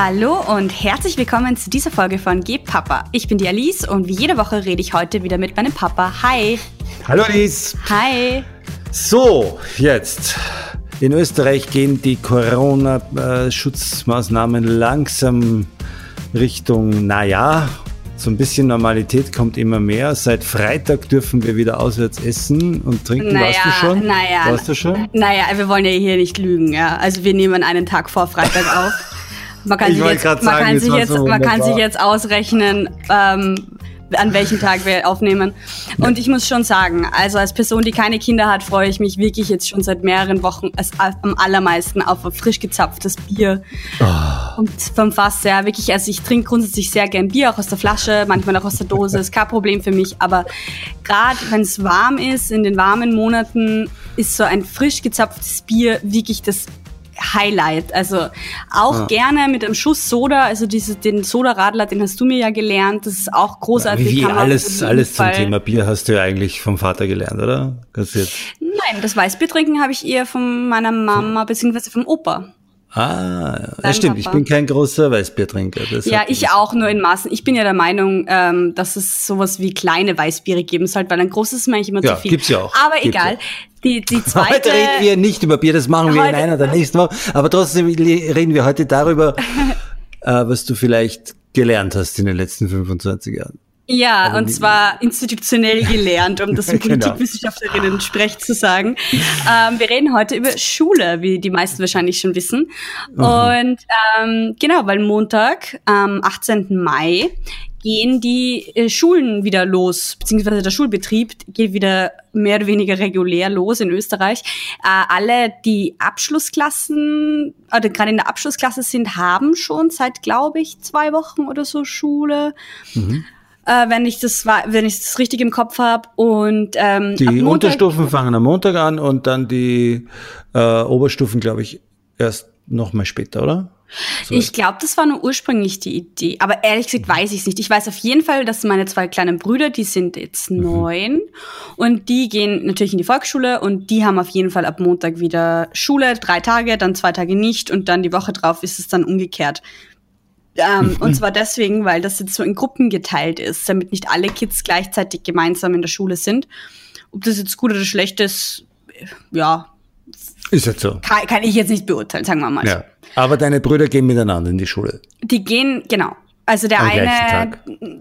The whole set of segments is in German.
Hallo und herzlich willkommen zu dieser Folge von Geh Papa. Ich bin die Alice und wie jede Woche rede ich heute wieder mit meinem Papa. Hi. Hallo Alice. Hi. So, jetzt. In Österreich gehen die Corona-Schutzmaßnahmen langsam Richtung, naja, so ein bisschen Normalität kommt immer mehr. Seit Freitag dürfen wir wieder auswärts essen und trinken. Naja, Warst du schon? naja. Warst du schon? Naja, wir wollen ja hier nicht lügen, ja. Also wir nehmen einen Tag vor Freitag auf. Man kann Ich sich jetzt, man sagen, kann sich jetzt, so man kann sich jetzt ausrechnen, ähm, an welchem Tag wir aufnehmen. Und ich muss schon sagen, also als Person, die keine Kinder hat, freue ich mich wirklich jetzt schon seit mehreren Wochen als, am allermeisten auf ein frisch gezapftes Bier. Ah. Und vom Fass, ja, wirklich, also ich trinke grundsätzlich sehr gern Bier, auch aus der Flasche, manchmal auch aus der Dose, ist kein Problem für mich. Aber gerade wenn es warm ist, in den warmen Monaten, ist so ein frisch gezapftes Bier wirklich das Highlight. Also auch Ja. gerne mit einem Schuss Soda, also diese, den Soda-Radler, den hast du mir ja gelernt, das ist auch großartig. Wie kann alles, alles zum Thema Bier hast du ja eigentlich vom Vater gelernt, oder? Du jetzt. Nein, das Weißbier trinken habe ich eher von meiner Mama beziehungsweise vom Opa. Ah, ja, Dein stimmt. Ich Papa. bin kein großer Weißbiertrinker. Das Ja, ich auch nur in Maßen. Ich bin ja der Meinung, ähm, dass es sowas wie kleine Weißbiere geben sollte, weil ein großes ist mir eigentlich immer Ja, zu viel. gibt's ja auch. Aber Gibt's egal. ja. Die, die zweite. Heute reden wir nicht über Bier, das machen wir in einer der nächsten Wochen. Aber trotzdem reden wir heute darüber, äh, was du vielleicht gelernt hast in den letzten 25 Jahren. Ja, und zwar institutionell gelernt, um das in Genau. Politikwissenschaftlerinnen sprech zu sagen. Ähm, wir reden heute über Schule, wie die meisten wahrscheinlich schon wissen. Und ähm, genau, weil Montag, am 18. Mai, gehen die äh, Schulen wieder los, beziehungsweise der Schulbetrieb geht wieder mehr oder weniger regulär los in Österreich. Äh, alle, die Abschlussklassen, oder gerade in der Abschlussklasse sind, haben schon seit, glaube ich, zwei Wochen oder so Schule äh, wenn ich das wenn ich das richtig im Kopf habe und ähm, Die Montag- Unterstufen fangen am Montag an und dann die äh, Oberstufen, glaube ich, erst noch mal später, oder? So. Ich glaube, das war nur ursprünglich die Idee. Aber ehrlich gesagt weiß ich es nicht. Ich weiß auf jeden Fall, dass meine zwei kleinen Brüder, die sind jetzt Mhm. neun und die gehen natürlich in die Volksschule und die haben auf jeden Fall ab Montag wieder Schule, drei Tage, dann zwei Tage nicht und dann die Woche drauf ist es dann umgekehrt. Ähm, und zwar deswegen, weil das jetzt so in Gruppen geteilt ist, damit nicht alle Kids gleichzeitig gemeinsam in der Schule sind. Ob das jetzt gut oder schlecht ist, ja, Ist jetzt so. kann, kann ich jetzt nicht beurteilen, sagen wir mal. Ja. Aber deine Brüder gehen miteinander in die Schule. Die gehen, genau. Also der Am eine,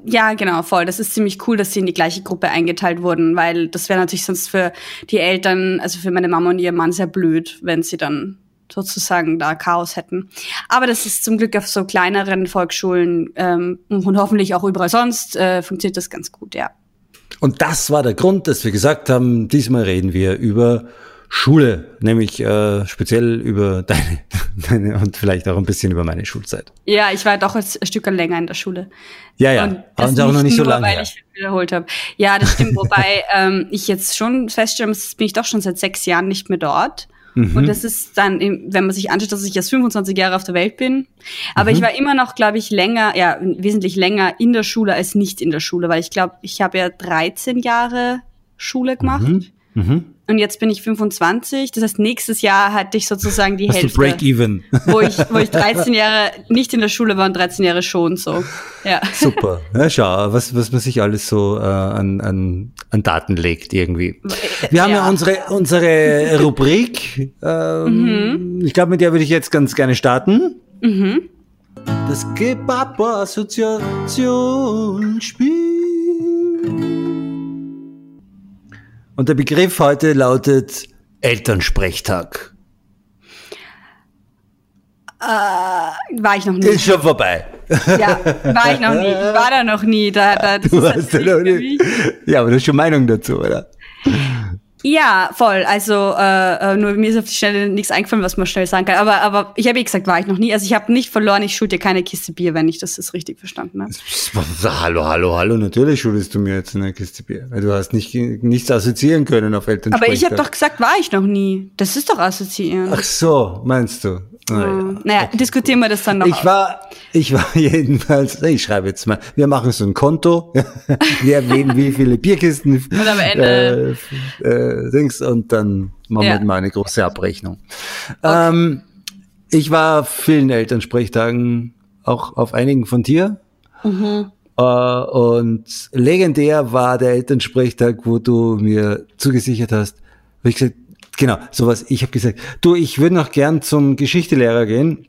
ja genau, voll. Das ist ziemlich cool, dass sie in die gleiche Gruppe eingeteilt wurden, weil das wäre natürlich sonst für die Eltern, also für meine Mama und ihren Mann sehr blöd, wenn sie dann sozusagen da Chaos hätten. Aber das ist zum Glück auf so kleineren Volksschulen ähm, und hoffentlich auch überall sonst äh, funktioniert das ganz gut, ja. Und das war der Grund, dass wir gesagt haben, diesmal reden wir über Schule, nämlich äh, speziell über deine, deine und vielleicht auch ein bisschen über meine Schulzeit. Ja, ich war doch ein Stück länger in der Schule. Ja, ja, Und das und auch noch nicht so nur, lange weil ich wiederholt habe. Ja, das stimmt. Wobei ähm, ich jetzt schon feststelle, bin ich doch schon seit sechs Jahren nicht mehr dort. Mhm. Und das ist dann, wenn man sich anschaut, dass ich jetzt 25 Jahre auf der Welt bin. Aber Mhm. ich war immer noch, glaube ich, länger, ja, wesentlich länger in der Schule als nicht in der Schule, weil ich glaube, ich habe ja 13 Jahre Schule gemacht. Mhm. Und jetzt bin ich 25. Das heißt, nächstes Jahr hatte ich sozusagen die Hast Hälfte Break-Even? wo ich, wo ich 13 Jahre nicht in der Schule war und 13 Jahre schon so. Ja. Super. Ja, schau, was, was man sich alles so äh, an, an, an Daten legt irgendwie. Wir haben ja, Ja. unsere, unsere Rubrik. Ähm, Ich glaube, mit der würde ich jetzt ganz gerne starten. Mhm. Das Gebapper-Assoziationsspiel. Und der Begriff heute lautet Elternsprechtag. War ich noch nie. Ist schon vorbei. Ja, war ich noch nie. Ich war da noch nie. Da, da, das Du warst ja noch mich. Ja, aber du hast schon Meinung dazu, oder? Ja, voll. Also äh, äh, nur mir ist auf die Schnelle nichts eingefallen, was man schnell sagen kann. Aber, aber ich habe eh gesagt, war ich noch nie. Also ich habe nicht verloren, ich schuld dir keine Kiste Bier, wenn ich das jetzt richtig verstanden habe. Hallo, hallo, hallo, natürlich schuldest du mir jetzt eine Kiste Bier. Weil du hast nicht, nichts assoziieren können auf Elternsprechtag. Aber ich habe doch gesagt, war ich noch nie. Das ist doch assoziieren. Ach so, meinst du? Naja. naja, diskutieren wir das dann noch. Ich aus. war, ich war jedenfalls, ich schreibe jetzt mal, wir machen so ein Konto, wer wem wie viele Bierkisten Und am Ende- äh, äh, Dings und dann machen Ja. wir mal eine große Abrechnung. Ähm, ich war auf vielen Elternsprechtagen auch auf einigen von dir. Mhm. Äh, und legendär war der Elternsprechtag, wo du mir zugesichert hast, wo ich gesagt, genau, sowas, ich habe gesagt, du, ich würde noch gern zum Geschichtelehrer gehen.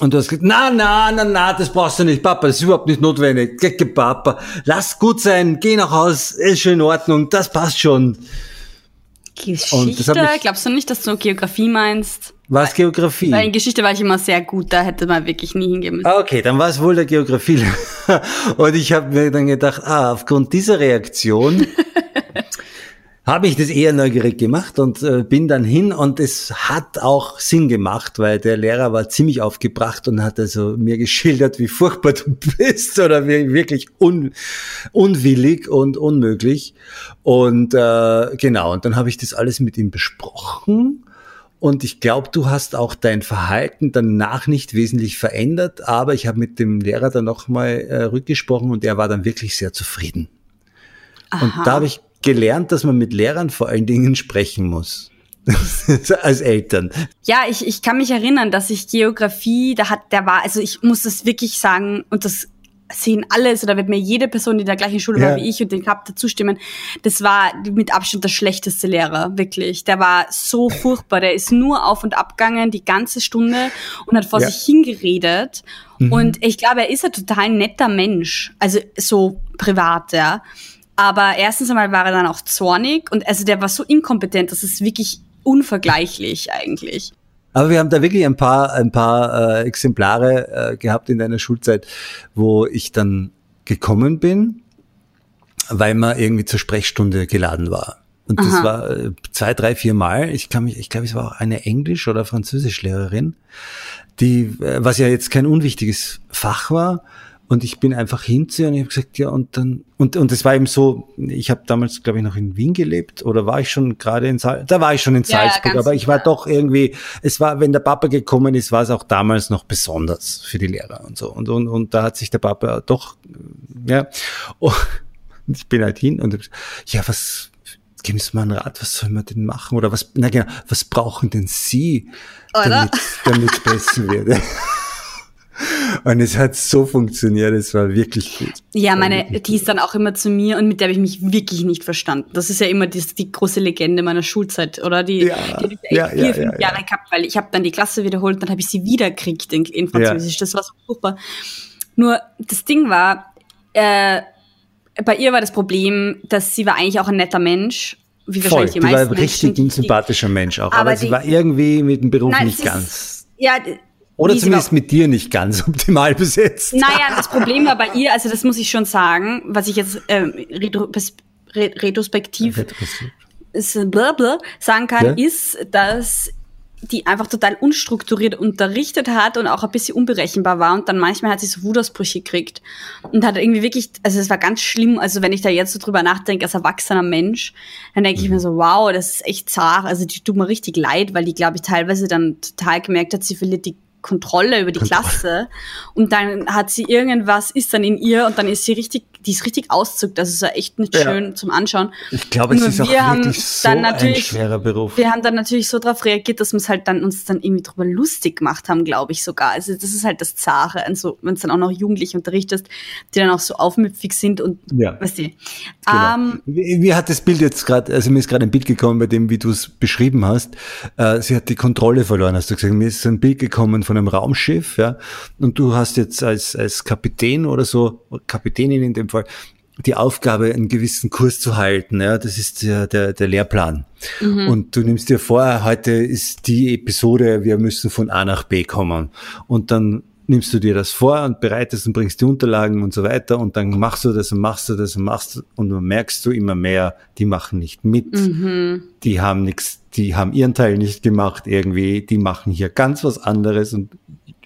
Und du hast gesagt, na, na, na, na, das brauchst du nicht, Papa, das ist überhaupt nicht notwendig. Papa, lass gut sein, geh nach Haus, ist schon in Ordnung, das passt schon. Geschichte? Glaubst du nicht, dass du Geografie meinst? Was Geografie? Weil in Geschichte war ich immer sehr gut, da hätte man wirklich nie hingehen müssen. Okay, dann war es wohl der Geografie. Und ich habe mir dann gedacht, ah, aufgrund dieser Reaktion habe ich das eher neugierig gemacht und äh, bin dann hin und es hat auch Sinn gemacht, weil der Lehrer war ziemlich aufgebracht und hat also mir geschildert, wie furchtbar du bist oder wie wirklich un, unwillig und unmöglich. Und äh, genau, und dann habe ich das alles mit ihm besprochen und ich glaube, du hast auch dein Verhalten danach nicht wesentlich verändert, aber ich habe mit dem Lehrer dann nochmal äh, rückgesprochen und er war dann wirklich sehr zufrieden. Aha. Und da habe ich gelernt, dass man mit Lehrern vor allen Dingen sprechen muss. als Eltern. Ja, ich, ich kann mich erinnern, dass ich Geografie, da hat, der war, also ich muss das wirklich sagen, und das sehen alles oder wird mir jede Person, die in der gleichen Schule ja. war wie ich und den gehabt dazu stimmen. Das war mit Abstand der schlechteste Lehrer, wirklich. Der war so furchtbar. Der ist nur auf und abgegangen die ganze Stunde und hat vor ja. sich hingeredet. Mhm. Und ich glaube, er ist ein total netter Mensch. Also so privat, ja. Aber erstens einmal war er dann auch zornig und also der war so inkompetent, das ist wirklich unvergleichlich eigentlich. Aber wir haben da wirklich ein paar, ein paar äh, Exemplare äh, gehabt in deiner Schulzeit, wo ich dann gekommen bin, weil man irgendwie zur Sprechstunde geladen war. Und das Aha. war äh, zwei, drei, vier Mal. Ich kann mich, ich glaube, es war auch eine Englisch- oder Französischlehrerin, die, äh, was ja jetzt kein unwichtiges Fach war, und ich bin einfach hin zu ihr und ich habe gesagt, ja, und dann, und, und es war eben so, ich habe damals, glaube ich, noch in Wien gelebt oder war ich schon gerade in Salzburg, da war ich schon in Salzburg, ja, aber ich war doch irgendwie, es war, wenn der Papa gekommen ist, war es auch damals noch besonders für die Lehrer und so. Und, und, und da hat sich der Papa doch, ja, und ich bin halt hin und ja, was, geben Sie mal einen Rat, was soll man denn machen? Oder was, na genau, was brauchen denn Sie, damit es besser wird? Und es hat so funktioniert, es war wirklich gut. Ja, meine, die ist dann auch immer zu mir und mit der habe ich mich wirklich nicht verstanden. Das ist ja immer die, die große Legende meiner Schulzeit, oder? Die, ja, die ich ja, vier, ja, fünf ja, Jahre gehabt, weil ich habe dann die Klasse wiederholt und dann habe ich sie wieder gekriegt in, in Französisch. Das war so super. Nur das Ding war, äh, bei ihr war das Problem, dass sie war eigentlich auch ein netter Mensch wie Voll, die. Die war richtig ein sympathischer Mensch auch, aber, aber sie war irgendwie mit dem Beruf nein, nicht ganz. ja, oder zumindest mit dir nicht ganz optimal besetzt. Naja, das Problem war bei ihr, also das muss ich schon sagen, was ich jetzt ähm, retrospektiv ist, blablabla, sagen kann, ja? ist, dass die einfach total unstrukturiert unterrichtet hat und auch ein bisschen unberechenbar war und dann manchmal hat sie so Wutausbrüche gekriegt und hat irgendwie wirklich, also es war ganz schlimm, also wenn ich da jetzt so drüber nachdenke als erwachsener Mensch, dann denke mhm. ich mir so, wow, das ist echt zart, also die tut mir richtig leid, weil die, glaube ich, teilweise dann total gemerkt hat, sie verliert die Kontrolle über die. Klasse und dann hat sie irgendwas, ist dann in ihr und dann ist sie richtig, die ist richtig auszuckt. Das ist ja echt nicht ja. schön zum Anschauen. Ich glaube, es ist auch wirklich so ein schwerer Beruf. Wir haben dann natürlich so darauf reagiert, dass wir es halt dann uns dann irgendwie drüber lustig gemacht haben, glaube ich sogar. Also das ist halt das Zahre. Also wenn es dann auch noch Jugendliche unterrichtest, die dann auch so aufmüpfig sind und ja. weißt du. Genau. Ähm, wie, wie, hat das Bild jetzt gerade, also mir ist gerade ein Bild gekommen bei dem, wie du es beschrieben hast. Äh, sie hat die Kontrolle verloren, hast du gesagt. Mir ist ein Bild gekommen von einem Raumschiff, ja, und du hast jetzt als, als Kapitän oder so, Kapitänin in dem Fall, die Aufgabe, einen gewissen Kurs zu halten. Ja, das ist der, der, der Lehrplan. Mhm. Und du nimmst dir vor, heute ist die Episode, wir müssen von A nach B kommen. Und dann nimmst du dir das vor und bereitest und bringst die Unterlagen und so weiter und dann machst du das und machst du das und machst und dann merkst du immer mehr, die machen nicht mit, mhm. die haben nichts, die haben ihren Teil nicht gemacht irgendwie, die machen hier ganz was anderes und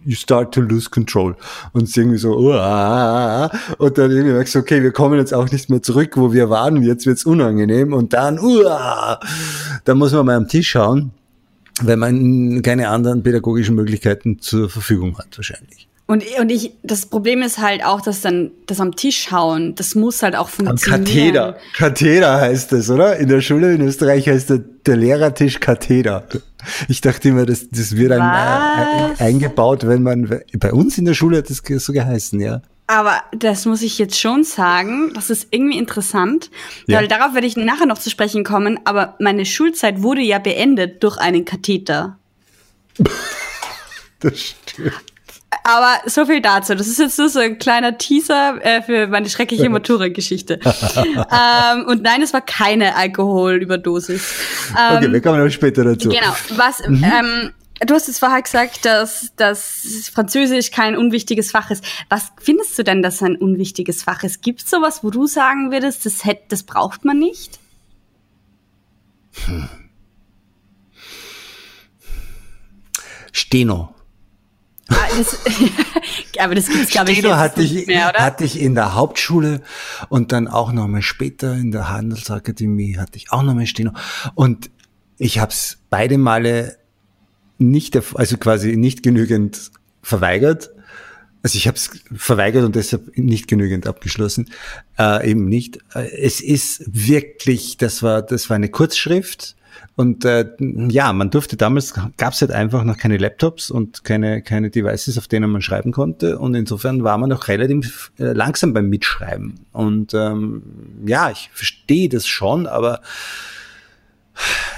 you start to lose control. Und es irgendwie so, Uah, und dann irgendwie merkst du, okay, wir kommen jetzt auch nicht mehr zurück, wo wir waren, jetzt wird's unangenehm, und dann, Uah, da muss man mal am Tisch schauen, weil man keine anderen pädagogischen Möglichkeiten zur Verfügung hat, wahrscheinlich. Und, und ich, das Problem ist halt auch, dass dann das am Tisch hauen, das muss halt auch funktionieren. Katheder. Katheder heißt das, oder? In der Schule in Österreich heißt der, der Lehrertisch Katheder. Ich dachte immer, das, das wird ein, äh, eingebaut, wenn man, bei uns in der Schule hat das so geheißen, ja. Aber das muss ich jetzt schon sagen, das ist irgendwie interessant, ja. weil darauf werde ich nachher noch zu sprechen kommen, aber meine Schulzeit wurde ja beendet durch einen Katheter. das stimmt. Aber so viel dazu. Das ist jetzt nur so ein kleiner Teaser äh, für meine schreckliche Matura-Geschichte. ähm, und nein, es war keine Alkoholüberdosis. Ähm, okay, wir kommen noch später dazu. Genau. Was, mhm. ähm, du hast jetzt vorher gesagt, dass, dass Französisch kein unwichtiges Fach ist. Was findest du denn, dass ein unwichtiges Fach ist? Gibt es sowas, wo du sagen würdest, das, hätte, das braucht man nicht? Hm. Steno. Ah, das, aber das gibt's glaube ich jetzt hatte ich, nicht mehr, oder? Hatte ich in der Hauptschule und dann auch nochmal später in der Handelsakademie hatte ich auch nochmal Steno. Und ich habe es beide Male nicht, also quasi nicht genügend verweigert. Also ich habe es verweigert und deshalb nicht genügend abgeschlossen. Äh, eben nicht. Äh, es ist wirklich, das war, das war eine Kurzschrift und äh, ja, man durfte damals, gab es halt einfach noch keine Laptops und keine, keine Devices, auf denen man schreiben konnte. Und insofern war man noch relativ äh, langsam beim Mitschreiben. Und ähm, ja, ich verstehe das schon, aber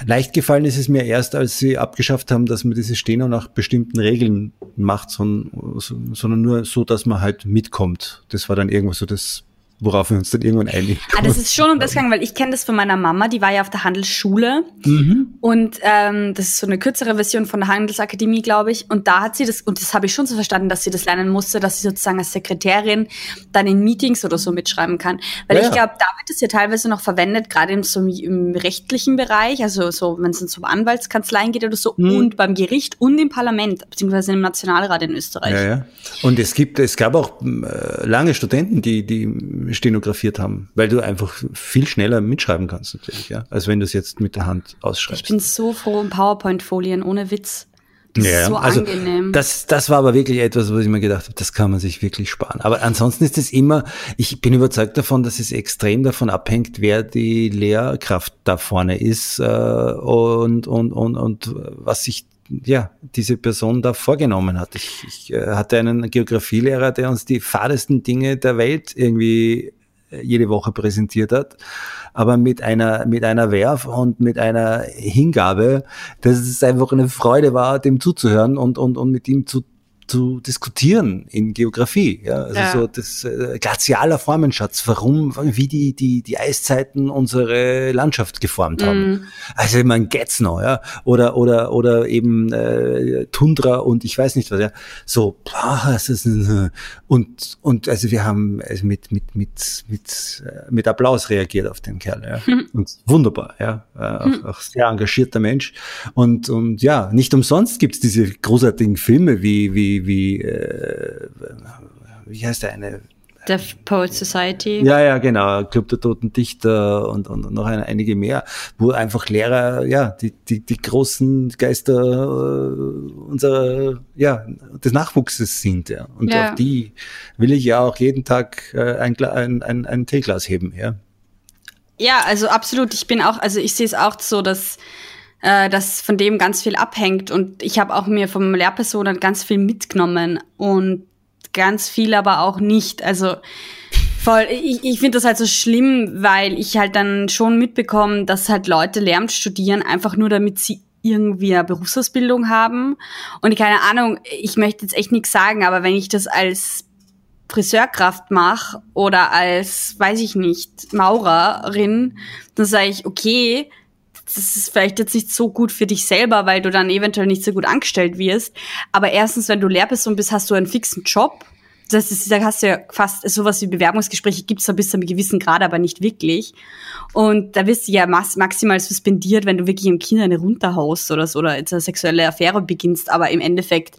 leicht gefallen ist es mir erst, als sie abgeschafft haben, dass man diese Steno nach bestimmten Regeln macht, sondern, sondern nur so, dass man halt mitkommt. Das war dann irgendwo so das worauf wir uns dann irgendwann einigen. Ah, das ist schon um das gegangen, weil ich kenne das von meiner Mama, die war ja auf der Handelsschule mhm. und ähm, das ist so eine kürzere Version von der Handelsakademie, glaube ich. Und da hat sie das, und das habe ich schon so verstanden, dass sie das lernen musste, dass sie sozusagen als Sekretärin dann in Meetings oder so mitschreiben kann. Weil ja, ich glaube, da wird es ja teilweise noch verwendet, gerade im, so im rechtlichen Bereich, also so, wenn es dann so um Anwaltskanzleien geht oder so, mhm. und beim Gericht und im Parlament, beziehungsweise im Nationalrat in Österreich. Ja, ja. Und es gibt, es gab auch äh, lange Studenten, die, die stenografiert haben, weil du einfach viel schneller mitschreiben kannst natürlich, ja, als wenn du es jetzt mit der Hand ausschreibst. Ich bin so froh um PowerPoint-Folien ohne Witz. Das ja, ist so also angenehm. Das, das war aber wirklich etwas, was ich mir gedacht habe, das kann man sich wirklich sparen. Aber ansonsten ist es immer, ich bin überzeugt davon, dass es extrem davon abhängt, wer die Lehrkraft da vorne ist äh, und, und, und, und was sich ja, diese Person da vorgenommen hat. Ich, ich äh, hatte einen Geografielehrer, der uns die fadesten Dinge der Welt irgendwie äh, jede Woche präsentiert hat, aber mit einer, mit einer Werf und mit einer Hingabe, dass es einfach eine Freude war, dem zuzuhören und, und, und mit ihm zu zu diskutieren in Geografie. Ja? Also ja. so das äh, glazialer Formenschatz, warum, wie die, die, die Eiszeiten unsere Landschaft geformt haben. Mm. Also man geht's noch, ja. Oder, oder, oder eben äh, Tundra und ich weiß nicht was, ja. So, boah, es ist ein, und, und also wir haben also mit, mit, mit, mit, äh, mit Applaus reagiert auf den Kerl, ja. Hm. Und wunderbar, ja. Äh, hm. auch, auch sehr engagierter Mensch. Und, und ja, nicht umsonst gibt's diese großartigen Filme wie, wie wie, äh, wie heißt der eine? Deaf Poet Society. Ja, ja, genau. Club der Toten Dichter und, und noch eine, einige mehr, wo einfach Lehrer, ja, die, die, die großen Geister äh, unserer, ja, des Nachwuchses sind, ja. Und ja. auf die will ich ja auch jeden Tag äh, ein, ein, ein, ein Teeglas heben, ja. Ja, also absolut. Ich bin auch, also ich sehe es auch so, dass äh, dass von dem ganz viel abhängt. Und ich habe auch mir vom Lehrpersonen ganz viel mitgenommen und ganz viel aber auch nicht. Also voll, ich, ich finde das halt so schlimm, weil ich halt dann schon mitbekomme, dass halt Leute Lehramt studieren, einfach nur damit sie irgendwie eine Berufsausbildung haben. Und keine Ahnung, ich möchte jetzt echt nichts sagen, aber wenn ich das als Friseurkraft mache oder als, weiß ich nicht, Maurerin, dann sage ich, okay, das ist vielleicht jetzt nicht so gut für dich selber, weil du dann eventuell nicht so gut angestellt wirst. Aber erstens, wenn du Lehrperson bist, hast du einen fixen Job. Das ist, da hast du ja fast sowas wie Bewerbungsgespräche gibt es da bis zu einem gewissen Grad, aber nicht wirklich. Und da wirst du ja maximal suspendiert, wenn du wirklich im Kind eine runterhaust oder so oder jetzt eine sexuelle Affäre beginnst. Aber im Endeffekt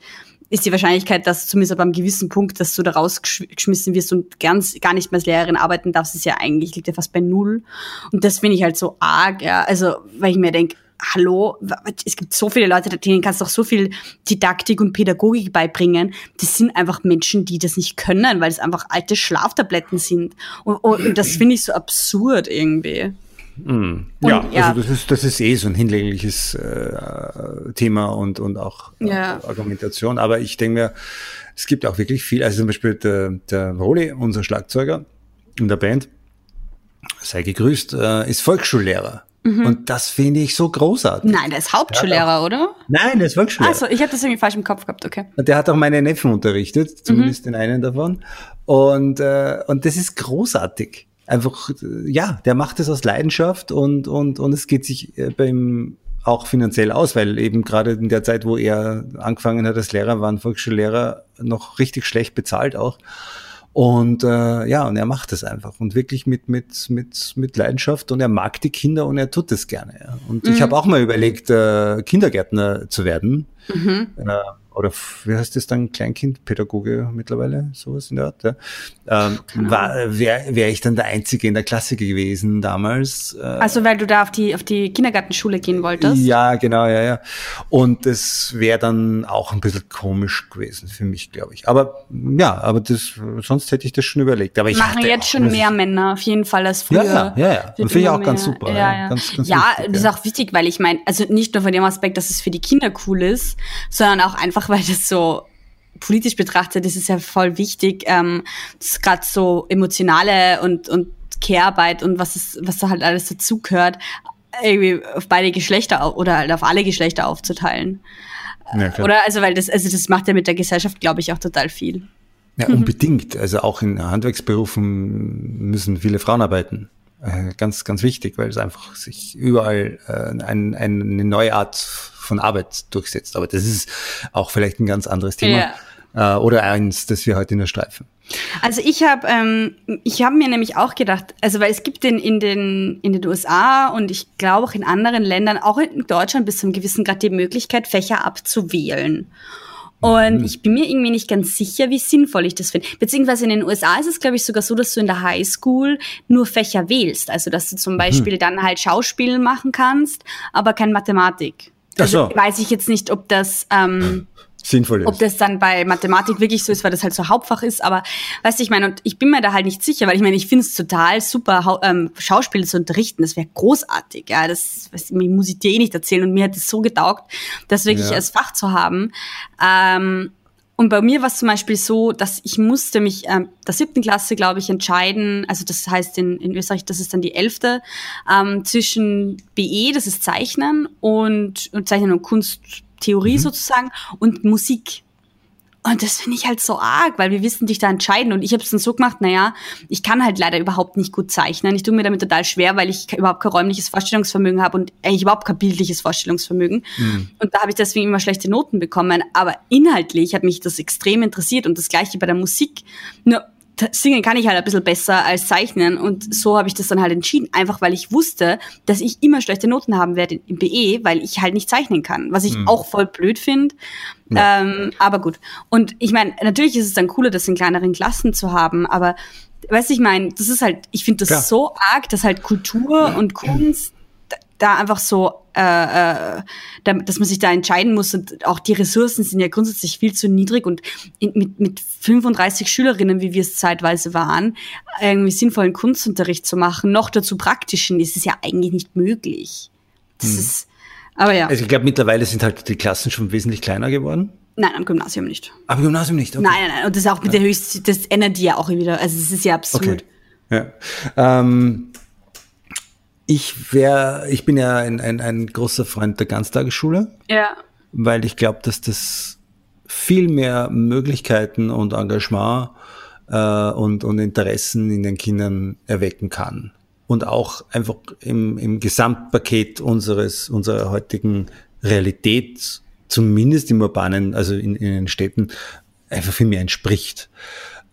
ist die Wahrscheinlichkeit, dass zumindest ab einem gewissen Punkt, dass du da rausgeschmissen wirst und ganz, gar nicht mehr als Lehrerin arbeiten darfst, ist ja eigentlich, liegt ja fast bei null. Und das finde ich halt so arg, ja. Also, weil ich mir denke, hallo, es gibt so viele Leute, denen kannst du auch so viel Didaktik und Pädagogik beibringen. Das sind einfach Menschen, die das nicht können, weil es einfach alte Schlaftabletten sind. Und, und das finde ich so absurd irgendwie. Mm. Ja, und, ja, also das ist, das ist eh so ein hinlängliches äh, Thema und, und auch äh, ja. Argumentation. Aber ich denke mir, es gibt auch wirklich viel, also zum Beispiel der, der Roli, unser Schlagzeuger in der Band, sei gegrüßt, äh, ist Volksschullehrer. Mhm. Und das finde ich so großartig. Nein, der ist Hauptschullehrer, ja, oder? Nein, der ist Volksschullehrer. Achso, ich habe das irgendwie falsch im Kopf gehabt, okay. Und der hat auch meine Neffen unterrichtet, zumindest mhm. den einen davon. Und, äh, und das ist großartig. Einfach, ja, der macht es aus Leidenschaft und, und, und es geht sich äh, beim auch finanziell aus, weil eben gerade in der Zeit, wo er angefangen hat als Lehrer, waren Volksschullehrer noch richtig schlecht bezahlt auch. Und äh, ja, und er macht es einfach und wirklich mit, mit, mit, mit Leidenschaft und er mag die Kinder und er tut es gerne. Ja. Und mhm. ich habe auch mal überlegt, äh, Kindergärtner zu werden. Mhm. Äh, oder wie heißt das dann, Kleinkindpädagoge mittlerweile, sowas in der Art. Ja. Ähm, genau. Wäre wär ich dann der Einzige in der Klasse gewesen damals. Äh, also weil du da auf die, auf die Kindergartenschule gehen wolltest? Ja, genau, ja, ja. Und das wäre dann auch ein bisschen komisch gewesen für mich, glaube ich. Aber ja, aber das, sonst hätte ich das schon überlegt. Aber ich Machen jetzt schon mehr Männer auf jeden Fall als früher. Ja, ja, ja. ja. Finde ich auch mehr, ganz super. Ja, ja. Ganz, ganz ja wichtig, das ist auch wichtig, weil ich meine, also nicht nur von dem Aspekt, dass es für die Kinder cool ist, sondern auch einfach, weil das so politisch betrachtet ist es ja voll wichtig, ähm, gerade so emotionale und, und Care-Arbeit und was, ist, was da halt alles dazugehört, irgendwie auf beide Geschlechter oder halt auf alle Geschlechter aufzuteilen. Ja, oder also weil das, also das macht ja mit der Gesellschaft, glaube ich, auch total viel. Ja, unbedingt. Also auch in Handwerksberufen müssen viele Frauen arbeiten. Äh, ganz, ganz wichtig, weil es einfach sich überall äh, ein, eine neue Art von Arbeit durchsetzt. Aber das ist auch vielleicht ein ganz anderes Thema. Ja. Äh, oder eins, das wir heute nur streifen. Also ich habe ähm, ich habe mir nämlich auch gedacht, also weil es gibt in, in, den, in den USA und ich glaube auch in anderen Ländern, auch in Deutschland bis zu einem gewissen Grad die Möglichkeit, Fächer abzuwählen. Und mhm. ich bin mir irgendwie nicht ganz sicher, wie sinnvoll ich das finde. Beziehungsweise in den USA ist es, glaube ich, sogar so, dass du in der Highschool nur Fächer wählst. Also, dass du zum mhm. Beispiel mhm. dann halt Schauspiel machen kannst, aber kein Mathematik. Also so. weiß ich jetzt nicht, ob das ähm, sinnvoll ist. Ob das dann bei Mathematik wirklich so ist, weil das halt so Hauptfach ist, aber weißt du, ich meine, und ich bin mir da halt nicht sicher, weil ich meine, ich finde es total super, ähm, Schauspiel zu unterrichten, das wäre großartig, ja, das was, mir muss ich dir eh nicht erzählen und mir hat es so getaugt, das wirklich ja. als Fach zu haben. Ähm, und bei mir war es zum Beispiel so, dass ich musste mich ähm, der siebten Klasse, glaube ich, entscheiden, also das heißt in, in Österreich, das ist dann die elfte, ähm, zwischen BE, das ist Zeichnen und, und Zeichnen und Kunsttheorie mhm. sozusagen und Musik. Und das finde ich halt so arg, weil wir wissen dich da entscheiden. Und ich habe es dann so gemacht, naja, ich kann halt leider überhaupt nicht gut zeichnen. Ich tue mir damit total schwer, weil ich überhaupt kein räumliches Vorstellungsvermögen habe und eigentlich überhaupt kein bildliches Vorstellungsvermögen. Mhm. Und da habe ich deswegen immer schlechte Noten bekommen. Aber inhaltlich hat mich das extrem interessiert und das gleiche bei der Musik. Nur singen kann ich halt ein bisschen besser als zeichnen und so habe ich das dann halt entschieden, einfach weil ich wusste, dass ich immer schlechte Noten haben werde im BE, weil ich halt nicht zeichnen kann, was ich mhm. auch voll blöd finde. Ja. Ähm, aber gut. Und ich meine, natürlich ist es dann cooler, das in kleineren Klassen zu haben, aber weißt du, ich meine, das ist halt, ich finde das Klar. so arg, dass halt Kultur und Kunst da einfach so, äh, äh, dass man sich da entscheiden muss und auch die Ressourcen sind ja grundsätzlich viel zu niedrig und in, mit, mit 35 Schülerinnen, wie wir es zeitweise waren, irgendwie sinnvollen Kunstunterricht zu machen, noch dazu praktischen, ist es ja eigentlich nicht möglich. Das hm. ist, aber ja. Also ich glaube, mittlerweile sind halt die Klassen schon wesentlich kleiner geworden. Nein, am Gymnasium nicht. Am Gymnasium nicht, okay. Nein, nein, nein. Und das ist auch mit ja. der höchsten, das ändert die ja auch wieder. Also es ist ja absurd. Okay. Ja. Ähm, ich wäre, ich bin ja ein, ein, ein großer Freund der Ganztagesschule. Ja. Weil ich glaube, dass das viel mehr Möglichkeiten und Engagement äh, und, und Interessen in den Kindern erwecken kann. Und auch einfach im, im Gesamtpaket unseres, unserer heutigen Realität, zumindest im urbanen, also in, in den Städten, einfach viel mehr entspricht.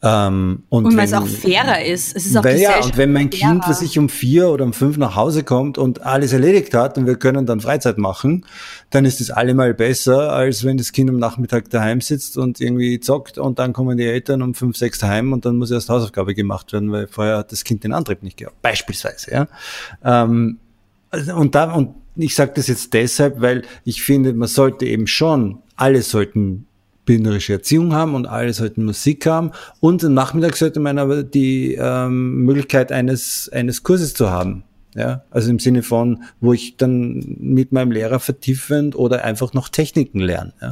Ähm, und, und weil es auch fairer ist. Es ist auch weil, ja, und wenn mein Kind, was ich um vier oder um fünf nach Hause kommt und alles erledigt hat und wir können dann Freizeit machen, dann ist es allemal besser, als wenn das Kind am Nachmittag daheim sitzt und irgendwie zockt und dann kommen die Eltern um fünf, sechs daheim und dann muss erst Hausaufgabe gemacht werden, weil vorher hat das Kind den Antrieb nicht gehabt. Beispielsweise, ja. Ähm, und da, und ich sage das jetzt deshalb, weil ich finde, man sollte eben schon, alle sollten bildnerische Erziehung haben und alle sollten Musik haben. Und am Nachmittag sollte man aber die ähm, Möglichkeit eines, eines Kurses zu haben. Ja, also im Sinne von, wo ich dann mit meinem Lehrer vertiefend oder einfach noch Techniken lerne. Ja.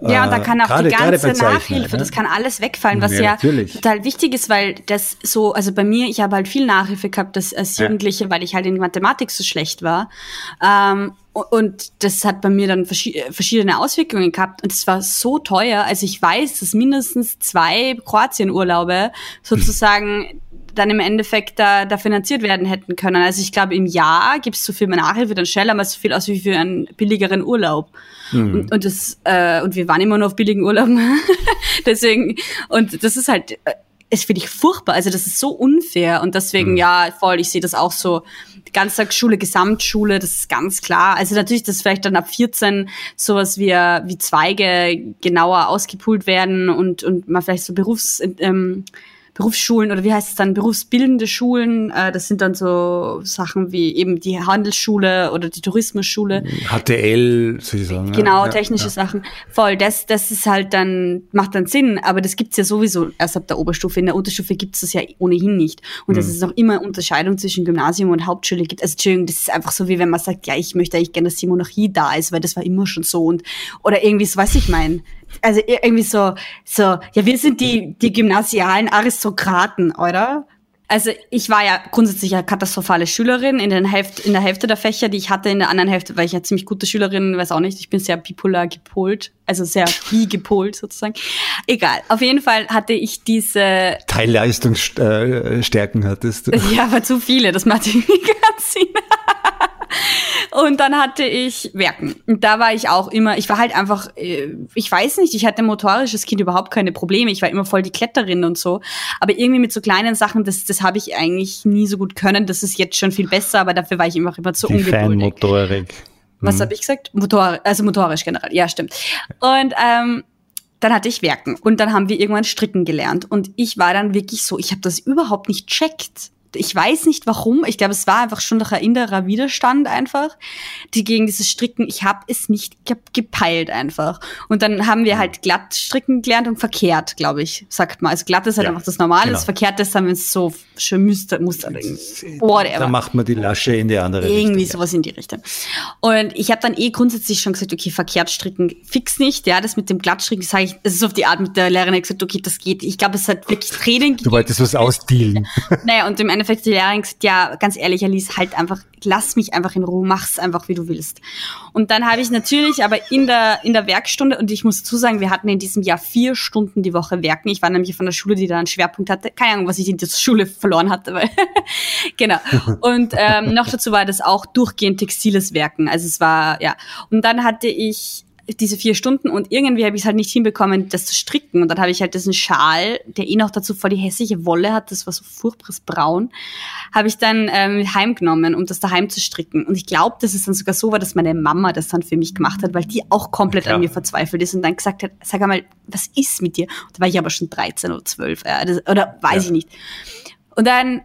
Ja, und da kann auch grade, die ganze Nachhilfe, ne? das kann alles wegfallen, was ja, ja total wichtig ist, weil das so, also bei mir, ich habe halt viel Nachhilfe gehabt als, als Jugendliche, ja. weil ich halt in Mathematik so schlecht war. Ähm, und das hat bei mir dann verschiedene Auswirkungen gehabt und es war so teuer. Also ich weiß, dass mindestens zwei Kroatienurlaube sozusagen dann im Endeffekt da, da finanziert werden hätten können. Also ich glaube, im Jahr gibt es so viel Nachhilfe dann schneller mal so viel aus wie für einen billigeren Urlaub. Mhm. Und, und, das, äh, und wir waren immer nur auf billigen Urlauben. Deswegen, und das ist halt, ist finde ich furchtbar. Also das ist so unfair. Und deswegen, mhm. ja, voll, ich sehe das auch so. Ganztagsschule, Gesamtschule, das ist ganz klar. Also natürlich, dass vielleicht dann ab 14 sowas wie, wie Zweige genauer ausgepult werden und, und man vielleicht so Berufs, ähm, Berufsschulen oder wie heißt es dann, berufsbildende Schulen. Äh, das sind dann so Sachen wie eben die Handelsschule oder die Tourismusschule. HTL, sozusagen. Genau, ja, technische ja. Sachen. Voll, das, das ist halt dann, macht dann Sinn, aber das gibt's ja sowieso erst ab der Oberstufe. In der Unterstufe gibt's das ja ohnehin nicht. Und mhm. dass es auch immer Unterscheidung zwischen Gymnasium und Hauptschule gibt. Also Entschuldigung, das ist einfach so, wie wenn man sagt, ja, ich möchte eigentlich gerne, dass die Monarchie da ist, weil das war immer schon so. Und, oder irgendwie so, was ich meine also irgendwie so, so, ja, wir sind die, die gymnasialen Aristokraten, oder? Also ich war ja grundsätzlich eine katastrophale Schülerin in, den Hälfte, in der Hälfte der Fächer, die ich hatte. In der anderen Hälfte war ich ja ziemlich gute Schülerin, weiß auch nicht. Ich bin sehr bipolar gepolt, also sehr wie gepolt sozusagen. Egal. Auf jeden Fall hatte ich diese Teilleistungsstärken hattest du. Ja, aber zu viele. Das macht irgendwie ganz Sinn. Und dann hatte ich Werken. Und da war ich auch immer, ich war halt einfach, äh, ich weiß nicht, ich hatte motorisches Kind überhaupt keine Probleme. Ich war immer voll die Kletterin und so. Aber irgendwie mit so kleinen Sachen, das, das habe ich eigentlich nie so gut können. Das ist jetzt schon viel besser, aber dafür war ich immer, immer zu die ungeduldig. Feinmotorik. Was hm. habe ich gesagt? Motor, also motorisch generell. Ja, stimmt. Und ähm, dann hatte ich Werken und dann haben wir irgendwann Stricken gelernt und ich war dann wirklich so, ich habe das überhaupt nicht checkt ich weiß nicht warum. Ich glaube, es war einfach schon doch ein innerer Widerstand einfach, die gegen dieses Stricken. Ich habe es nicht ge gepeilt einfach. Und dann haben wir halt glatt stricken gelernt und verkehrt, glaube ich, sagt man. Also glatt ist halt ja, einfach das Normale, genau. das verkehrt ist dann, wenn es so schön Muster, Muster whatever. Da macht man die Lasche in die andere Irgendwie Richtung. Irgendwie sowas ja. in die Richtung. Und ich habe dann eh grundsätzlich schon gesagt, okay, verkehrt stricken fix nicht. Ja, das mit dem Glattstricken sage ich, es ist auf die Art mit der Lehrerin gesagt, okay, das geht. Ich glaube, es hat wirklich Training. Du wolltest was ausdealen. Naja, und im Endeffekt die Lehrerin gesagt, ja, ganz ehrlich, Alice, halt einfach, lass mich einfach in Ruhe, mach's einfach, wie du willst. Und dann habe ich natürlich aber in der, in der Werkstunde, und ich muss dazu sagen, wir hatten in diesem Jahr vier Stunden die Woche Werken. Ich war nämlich von der Schule, die da einen Schwerpunkt hatte. Keine Ahnung, was ich in der Schule verloren hatte, weil, genau. Und ähm, noch dazu war das auch durchgehend textiles Werken. Also es war, ja. Und dann hatte ich diese vier Stunden und irgendwie habe ich es halt nicht hinbekommen, das zu stricken. Und dann habe ich halt diesen Schal, der eh noch dazu voll die hässliche Wolle hat, das war so furchtbares Braun, habe ich dann ähm, heimgenommen, um das daheim zu stricken. Und ich glaube, dass es dann sogar so war, dass meine Mama das dann für mich gemacht hat, weil die auch komplett ja. an mir verzweifelt ist und dann gesagt hat, sag einmal, was ist mit dir? Und da war ich aber schon 13 oder 12, äh, das, oder weiß ja. ich nicht. Und dann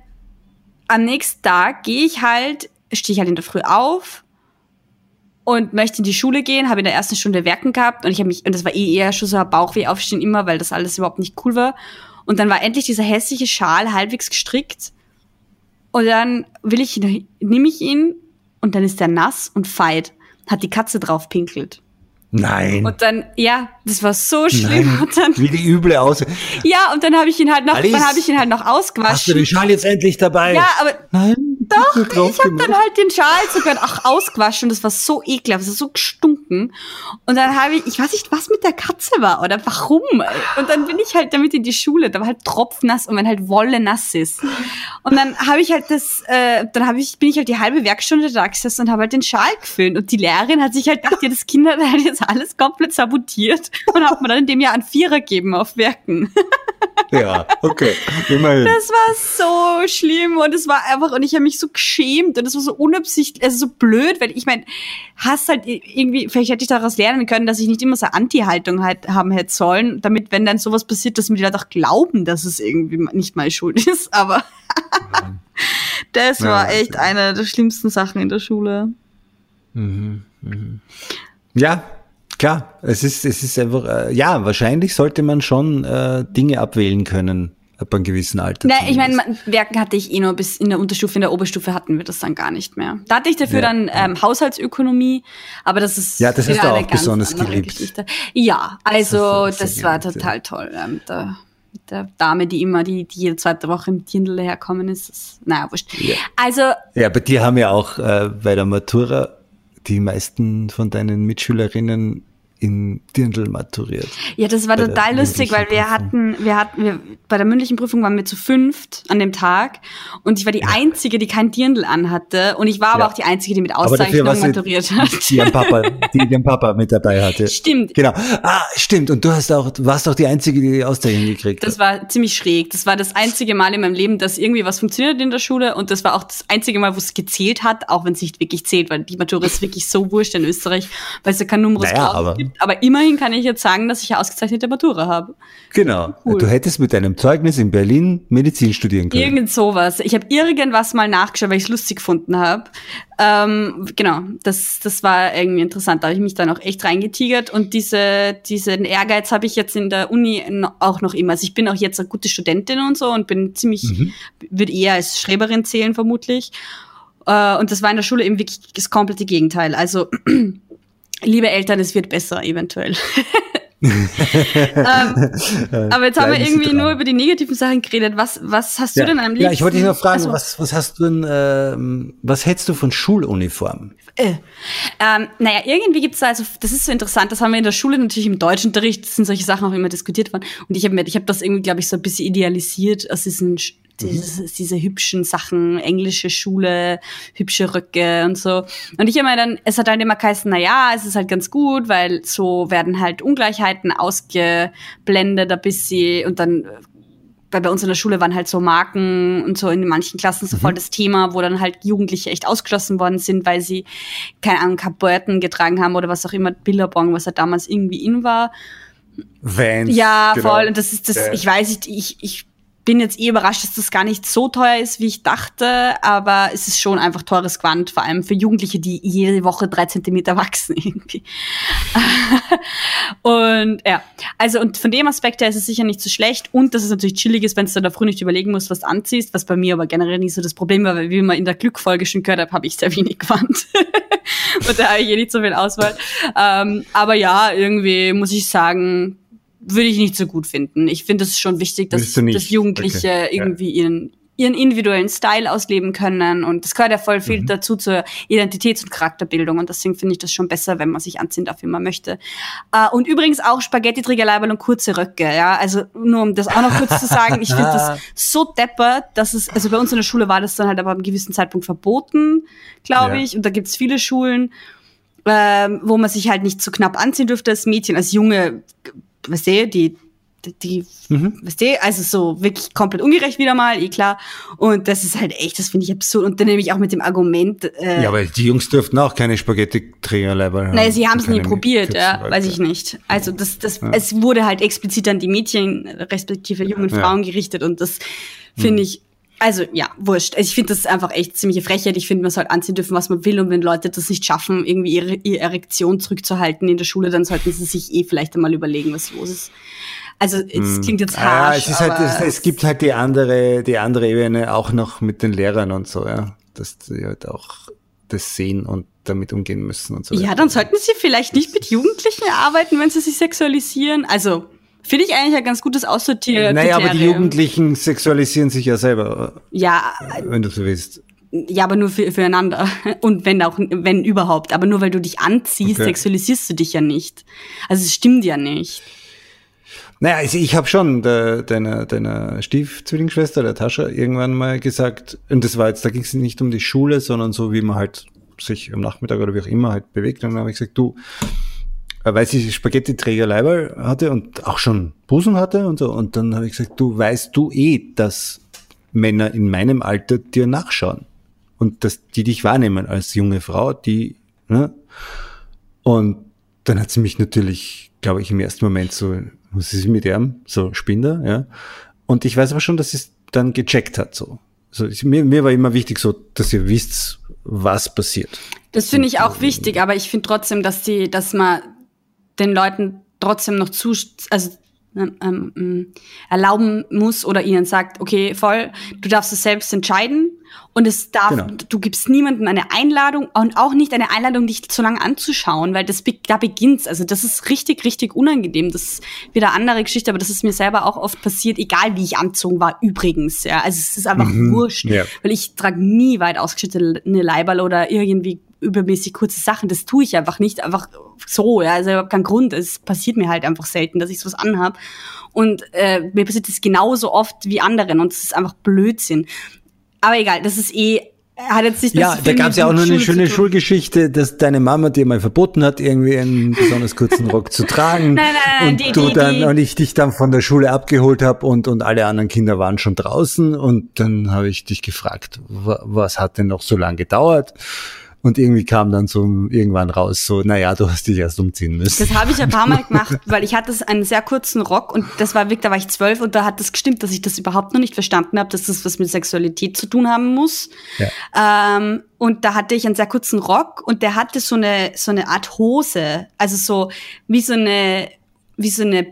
am nächsten Tag gehe ich halt, stehe ich halt in der Früh auf, und möchte in die Schule gehen, habe in der ersten Stunde Werken gehabt und ich habe mich und das war eh eher schon so ein Bauchweh aufstehen immer, weil das alles überhaupt nicht cool war. Und dann war endlich dieser hässliche Schal halbwegs gestrickt und dann will ich nehme ich ihn und dann ist der nass und feit, hat die Katze drauf pinkelt. Nein. Und dann, ja, das war so schlimm. Nein, und dann, wie die üble aus. Ja, und dann habe ich ihn halt noch, Alice, dann habe ich ihn halt noch ausgewaschen. Hast du den Schal jetzt endlich dabei? Ja, aber Nein, doch, ich habe dann halt den Schal sogar auch ausgewaschen und das war so ekelhaft, das war so gestunken. Und dann habe ich, ich weiß nicht, was mit der Katze war oder warum. Und dann bin ich halt damit in die Schule, da war halt tropfnass und wenn halt Wolle nass ist. Und dann habe ich halt das, äh, dann habe ich, bin ich halt die halbe Werkstunde da gesessen und habe halt den Schal gefüllt. Und die Lehrerin hat sich halt gedacht, ja, das Kind hat halt jetzt alles komplett sabotiert und hat mir dann in dem Jahr einen Vierer gegeben auf Werken. Ja, okay, immerhin. Das war so schlimm und es war einfach, und ich habe mich so geschämt und es war so unabsichtlich, also so blöd, weil ich meine, hast halt irgendwie, vielleicht hätte ich daraus lernen können, dass ich nicht immer so Anti-Haltung halt haben hätte sollen, damit, wenn dann sowas passiert, dass mir die Leute auch glauben, dass es irgendwie nicht meine Schuld ist, aber das war echt eine der schlimmsten Sachen in der Schule. Mhm, mhm. Ja, klar. Es ist, es ist einfach, äh, ja, wahrscheinlich sollte man schon äh, Dinge abwählen können ab einem gewissen Alter. Nein, ich meine, Werken hatte ich eh nur bis in der Unterstufe, in der Oberstufe hatten wir das dann gar nicht mehr. Da hatte ich dafür ja. dann ähm, Haushaltsökonomie, aber das ist ja, das hast du auch besonders geliebt. Geschichte. Ja, also das, das war geliebt, total ja. toll. Ähm, da, der Dame, die immer, die, die jede zweite Woche im Dirndl herkommen ist. Das, naja, wurscht. Ja. Also. Ja, bei dir haben ja auch äh, bei der Matura die meisten von deinen Mitschülerinnen in Dirndl maturiert. Ja, das war total lustig, weil wir hatten, wir hatten, wir, bei der mündlichen Prüfung waren wir zu fünft an dem Tag und ich war die ja. Einzige, die kein Dirndl anhatte und ich war aber ja. auch die Einzige, die mit Auszeichnung maturiert hat. Die ihren Papa, die ihren Papa mit dabei hatte. Stimmt. Genau. Ah, stimmt. Und du hast auch, warst auch die Einzige, die die Auszeichnung gekriegt hat. Das war ziemlich schräg. Das war das einzige Mal in meinem Leben, dass irgendwie was funktioniert in der Schule und das war auch das einzige Mal, wo es gezählt hat, auch wenn es nicht wirklich zählt, weil die Matura ist wirklich so wurscht in Österreich, weil es ja kein Numerus naja, gibt aber immerhin kann ich jetzt sagen, dass ich eine ausgezeichnete Matura habe. Genau. Cool. Du hättest mit deinem Zeugnis in Berlin Medizin studieren können. Irgend sowas. Ich habe irgendwas mal nachgeschaut, weil ich es lustig gefunden habe. Ähm, genau, das, das war irgendwie interessant. Da habe ich mich dann auch echt reingetigert und diese, diesen Ehrgeiz habe ich jetzt in der Uni auch noch immer. Also ich bin auch jetzt eine gute Studentin und so und bin ziemlich, mhm. würde eher als Schreberin zählen vermutlich. Äh, und das war in der Schule eben wirklich das komplette Gegenteil. Also liebe Eltern, es wird besser eventuell. ähm, aber jetzt haben wir irgendwie nur über die negativen Sachen geredet. Was, was hast du ja. denn am liebsten? Ja, ich wollte dich noch fragen, also, was, was hast du denn, ähm, was hältst du von Schuluniformen? Äh, ähm, naja, irgendwie gibt's da, also das ist so interessant, das haben wir in der Schule natürlich im Deutschunterricht, sind solche Sachen auch immer diskutiert worden. Und ich habe mir, ich habe das irgendwie, glaube ich, so ein bisschen idealisiert aus diesen diese, diese hübschen Sachen, englische Schule, hübsche Röcke und so. Und ich immer dann, es hat halt immer geheißen, na ja, es ist halt ganz gut, weil so werden halt Ungleichheiten ausgeblendet ein bisschen und dann weil bei uns in der Schule waren halt so Marken und so in manchen Klassen so voll mhm. das Thema, wo dann halt Jugendliche echt ausgeschlossen worden sind, weil sie, keine Ahnung, Kaporten getragen haben oder was auch immer, Billabong, was halt damals irgendwie in war. Vans. Ja, genau. voll. Und das ist das, ich weiß nicht, ich, ich bin jetzt eh überrascht, dass das gar nicht so teuer ist, wie ich dachte, aber es ist schon einfach teures Quant, vor allem für Jugendliche, die jede Woche drei Zentimeter wachsen irgendwie. und ja, also und von dem Aspekt her ist es sicher nicht so schlecht und dass es natürlich chillig ist, wenn du da früh nicht überlegen musst, was du anziehst, was bei mir aber generell nicht so das Problem war, weil wie man in der Glückfolge schon gehört hat, habe ich sehr wenig Quant. und da habe ich eh nicht so viel Auswahl. Ähm, aber ja, irgendwie muss ich sagen, würde ich nicht so gut finden. Ich finde es schon wichtig, dass, dass Jugendliche okay. irgendwie ja. ihren, ihren individuellen Style ausleben können. Und das gehört ja voll viel mhm. dazu zur Identitäts- und Charakterbildung. Und deswegen finde ich das schon besser, wenn man sich anziehen darf, wie man möchte. Uh, und übrigens auch Spaghetti-Trägerleiberl und kurze Röcke. Ja, also nur um das auch noch kurz zu sagen, ich finde das so deppert, dass es, also bei uns in der Schule war das dann halt aber einem gewissen Zeitpunkt verboten, glaube ja. ich. Und da gibt's viele Schulen. Ähm, wo man sich halt nicht zu knapp anziehen dürfte als Mädchen, als Junge weißt du, die, die, mhm. weißt du, also so wirklich komplett ungerecht wieder mal, eh klar. Und das ist halt echt, das finde ich absurd. Und dann nehme ich auch mit dem Argument. Äh, ja, aber die Jungs dürften auch keine Spaghetti-Trägerleiber haben. Nein, sie haben es nie probiert, ja, weiß ich nicht. Also das, das, ja. es wurde halt explizit an die Mädchen, respektive jungen Frauen ja. gerichtet und das finde mhm. ich also ja, wurscht. Also ich finde das einfach echt ziemliche Frechheit. Ich finde, man soll anziehen dürfen, was man will. Und wenn Leute das nicht schaffen, irgendwie ihre, ihre Erektion zurückzuhalten in der Schule, dann sollten sie sich eh vielleicht einmal überlegen, was los ist. Also es hm. klingt jetzt harsch. Ja, es, ist halt, es, es, gibt halt die andere, die andere Ebene auch noch mit den Lehrern und so, ja. Dass die halt auch das sehen und damit umgehen müssen und so. Ja, dann sollten sie vielleicht nicht mit Jugendlichen arbeiten, wenn sie sich sexualisieren. Also Finde ich eigentlich ein ganz gutes Aussortieren. Naja, aber die Jugendlichen sexualisieren sich ja selber. Ja. Wenn du so willst. Ja, aber nur für, füreinander. Und wenn auch, wenn überhaupt. Aber nur weil du dich anziehst, okay. sexualisierst du dich ja nicht. Also es stimmt ja nicht. Naja, also ich habe schon de, deiner, deiner Stiefzwillingsschwester, der Tascha, irgendwann mal gesagt, und das war jetzt, da ging es nicht um die Schule, sondern so, wie man halt sich am Nachmittag oder wie auch immer halt bewegt. Und dann habe ich gesagt, du, weil sie Spaghetti-Träger Leiber hatte und auch schon Busen hatte und so. Und dann habe ich gesagt, du weißt du eh, dass Männer in meinem Alter dir nachschauen und dass die dich wahrnehmen als junge Frau, die, ne? Und dann hat sie mich natürlich, glaube ich, im ersten Moment so, was ist mit ihm? So Spinder, ja. Und ich weiß aber schon, dass sie es dann gecheckt hat, so. So, ich, mir, mir war immer wichtig, so, dass ihr wisst, was passiert. Das finde ich auch wichtig, aber ich finde trotzdem, dass die, dass man den Leuten trotzdem noch zu, also ähm, ähm, erlauben muss oder ihnen sagt, okay, voll, du darfst es selbst entscheiden und es darf, genau. du gibst niemandem eine Einladung und auch nicht eine Einladung, dich zu lange anzuschauen, weil das da beginnt's. Also das ist richtig, richtig unangenehm. Das ist wieder eine andere Geschichte, aber das ist mir selber auch oft passiert, egal wie ich anzogen war. Übrigens, ja, also es ist einfach mhm, wurscht, ja. weil ich trage nie weit ausgeschnittene Leiberl oder irgendwie übermäßig kurze Sachen. Das tue ich einfach nicht, einfach so. Ja, also überhaupt kein Grund. Es passiert mir halt einfach selten, dass ich sowas anhab. Und äh, mir passiert das genauso oft wie anderen und es ist einfach Blödsinn. Aber egal, das ist eh hat jetzt nicht Ja, da gab es ja auch noch eine schöne Schulgeschichte, dass deine Mama dir mal verboten hat, irgendwie einen besonders kurzen Rock zu tragen. Nein, nein, nein, und die, du die, dann die. und ich dich dann von der Schule abgeholt habe und und alle anderen Kinder waren schon draußen und dann habe ich dich gefragt, was hat denn noch so lange gedauert? Und irgendwie kam dann so irgendwann raus, so, naja, du hast dich erst umziehen müssen. Das habe ich ein paar Mal gemacht, weil ich hatte einen sehr kurzen Rock und das war wirklich, da war ich zwölf und da hat das gestimmt, dass ich das überhaupt noch nicht verstanden habe, dass das was mit Sexualität zu tun haben muss. Ja. Ähm, und da hatte ich einen sehr kurzen Rock und der hatte so eine, so eine Art Hose, also so wie so eine, wie so eine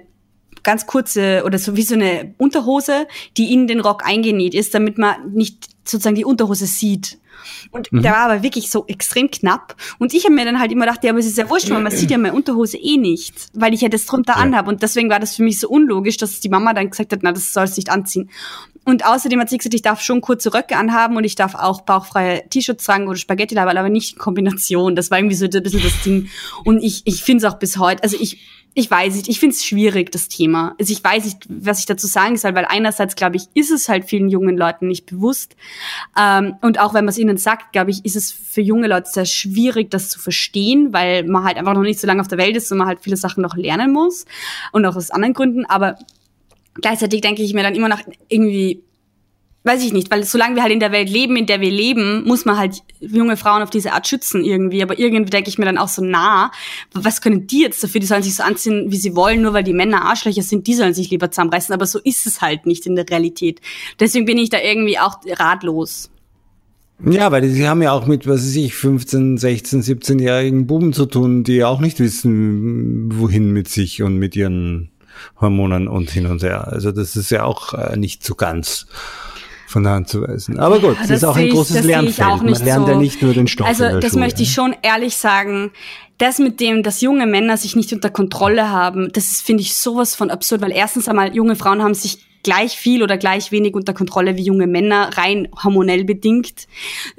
ganz kurze oder so wie so eine Unterhose, die in den Rock eingenäht ist, damit man nicht sozusagen die Unterhose sieht. Und mhm. der war aber wirklich so extrem knapp. Und ich habe mir dann halt immer gedacht, ja, aber es ist ja wurscht, weil man sieht ja meine Unterhose eh nicht, weil ich ja das drunter ja. anhab. Und deswegen war das für mich so unlogisch, dass die Mama dann gesagt hat, na, das sollst nicht anziehen. Und außerdem hat sie gesagt, ich darf schon kurze Röcke anhaben und ich darf auch bauchfreie T-Shirts tragen oder spaghetti aber nicht in Kombination. Das war irgendwie so ein bisschen das Ding. Und ich, ich finde es auch bis heute, also ich ich weiß nicht, ich finde es schwierig, das Thema. Also ich weiß nicht, was ich dazu sagen soll, weil einerseits, glaube ich, ist es halt vielen jungen Leuten nicht bewusst. Ähm, und auch wenn man es ihnen sagt, glaube ich, ist es für junge Leute sehr schwierig, das zu verstehen, weil man halt einfach noch nicht so lange auf der Welt ist und man halt viele Sachen noch lernen muss. Und auch aus anderen Gründen. Aber gleichzeitig denke ich mir dann immer noch irgendwie, weiß ich nicht, weil solange wir halt in der Welt leben, in der wir leben, muss man halt junge Frauen auf diese Art schützen irgendwie. Aber irgendwie denke ich mir dann auch so, na, was können die jetzt dafür? Die sollen sich so anziehen, wie sie wollen, nur weil die Männer Arschlöcher sind, die sollen sich lieber zusammenreißen. Aber so ist es halt nicht in der Realität. Deswegen bin ich da irgendwie auch ratlos. Ja, weil sie haben ja auch mit, was weiß ich, 15, 16, 17-jährigen Buben zu tun, die auch nicht wissen, wohin mit sich und mit ihren Hormonen und hin und her. Also das ist ja auch äh, nicht so ganz von der Hand zu weisen. Aber gut, ja, das ist auch ein ich, großes Lernfeld. Man lernt so. ja nicht nur den Stoff. Also das Schule. möchte ich schon ehrlich sagen. Das mit dem, dass junge Männer sich nicht unter Kontrolle haben, das finde ich, sowas von absurd, weil erstens einmal junge Frauen haben sich gleich viel oder gleich wenig unter Kontrolle wie junge Männer, rein hormonell bedingt.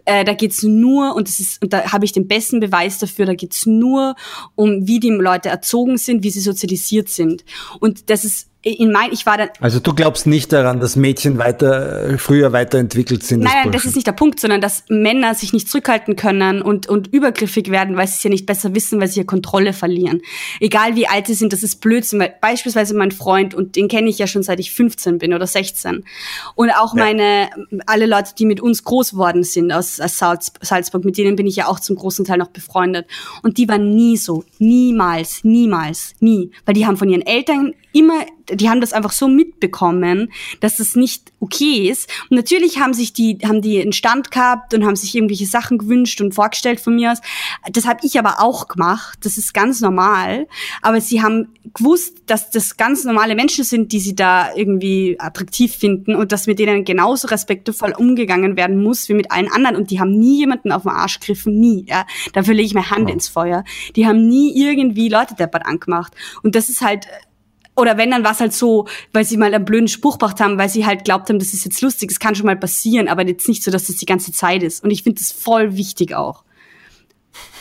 Äh, da geht's nur, und das ist, und da habe ich den besten Beweis dafür, da geht's nur um, wie die Leute erzogen sind, wie sie sozialisiert sind. Und das ist in mein, ich war dann. Also du glaubst nicht daran, dass Mädchen weiter, früher weiterentwickelt sind? Nein, nein, das ist nicht der Punkt, sondern dass Männer sich nicht zurückhalten können und, und übergriffig werden, weil sie es ja nicht besser wissen, weil sie ja Kontrolle verlieren. Egal wie alt sie sind, das ist Blödsinn, weil beispielsweise mein Freund, und den kenne ich ja schon seit ich 15 bin oder 16. Und auch ja. meine, alle Leute, die mit uns groß geworden sind aus, aus Salz, Salzburg, mit denen bin ich ja auch zum großen Teil noch befreundet. Und die waren nie so. Niemals, niemals, nie. Weil die haben von ihren Eltern immer, die haben das einfach so mitbekommen, dass das nicht okay ist. Und natürlich haben sich die, haben die einen Stand gehabt und haben sich irgendwelche Sachen gewünscht und vorgestellt von mir aus. Das habe ich aber auch gemacht. Das ist ganz normal. Aber sie haben gewusst, dass das ganz normale Menschen sind, die sie da irgendwie attraktiv finden und dass mit denen genauso respektvoll umgegangen werden muss wie mit allen anderen. Und die haben nie jemanden auf den Arsch gegriffen, nie. Ja. Dafür lege ich meine Hand oh. ins Feuer. Die haben nie irgendwie Leute deppert angemacht. Und das ist halt oder wenn, dann war es halt so, weil sie mal einen blöden Spruch gebracht haben, weil sie halt glaubt haben, das ist jetzt lustig, es kann schon mal passieren, aber jetzt nicht so, dass das die ganze Zeit ist. Und ich finde das voll wichtig auch.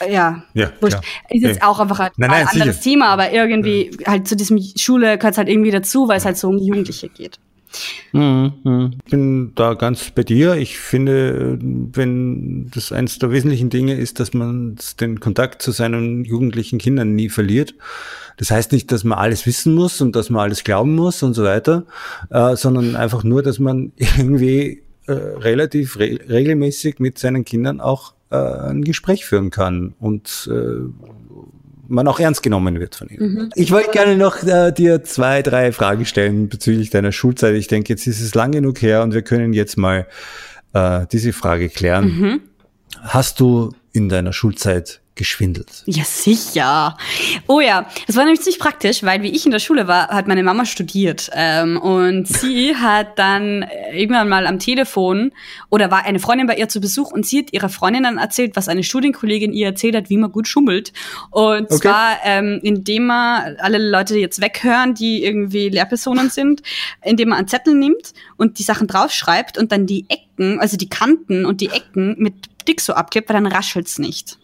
Ja, ja wurscht. Ist jetzt auch einfach ein, nein, nein, ein anderes sicher. Thema, aber irgendwie ja. halt zu diesem Schule gehört es halt irgendwie dazu, weil es halt so um Jugendliche geht. Mhm. Ich bin da ganz bei dir. Ich finde, wenn das eines der wesentlichen Dinge ist, dass man den Kontakt zu seinen jugendlichen Kindern nie verliert. Das heißt nicht, dass man alles wissen muss und dass man alles glauben muss und so weiter, äh, sondern einfach nur, dass man irgendwie äh, relativ re regelmäßig mit seinen Kindern auch äh, ein Gespräch führen kann und äh, man auch ernst genommen wird von ihnen. Mhm. Ich wollte gerne noch äh, dir zwei, drei Fragen stellen bezüglich deiner Schulzeit. Ich denke, jetzt ist es lang genug her und wir können jetzt mal äh, diese Frage klären. Mhm. Hast du in deiner Schulzeit geschwindelt? Ja, sicher. Oh ja, das war nämlich ziemlich praktisch, weil wie ich in der Schule war, hat meine Mama studiert. Ähm, und sie hat dann irgendwann mal am Telefon oder war eine Freundin bei ihr zu Besuch und sie hat ihrer Freundin dann erzählt, was eine Studienkollegin ihr erzählt hat, wie man gut schummelt. Und okay. zwar, ähm, indem man alle Leute jetzt weghören, die irgendwie Lehrpersonen sind, indem man einen Zettel nimmt und die Sachen draufschreibt und dann die Ecken, also die Kanten und die Ecken mit Dick so abklebt, weil dann raschelt's nicht.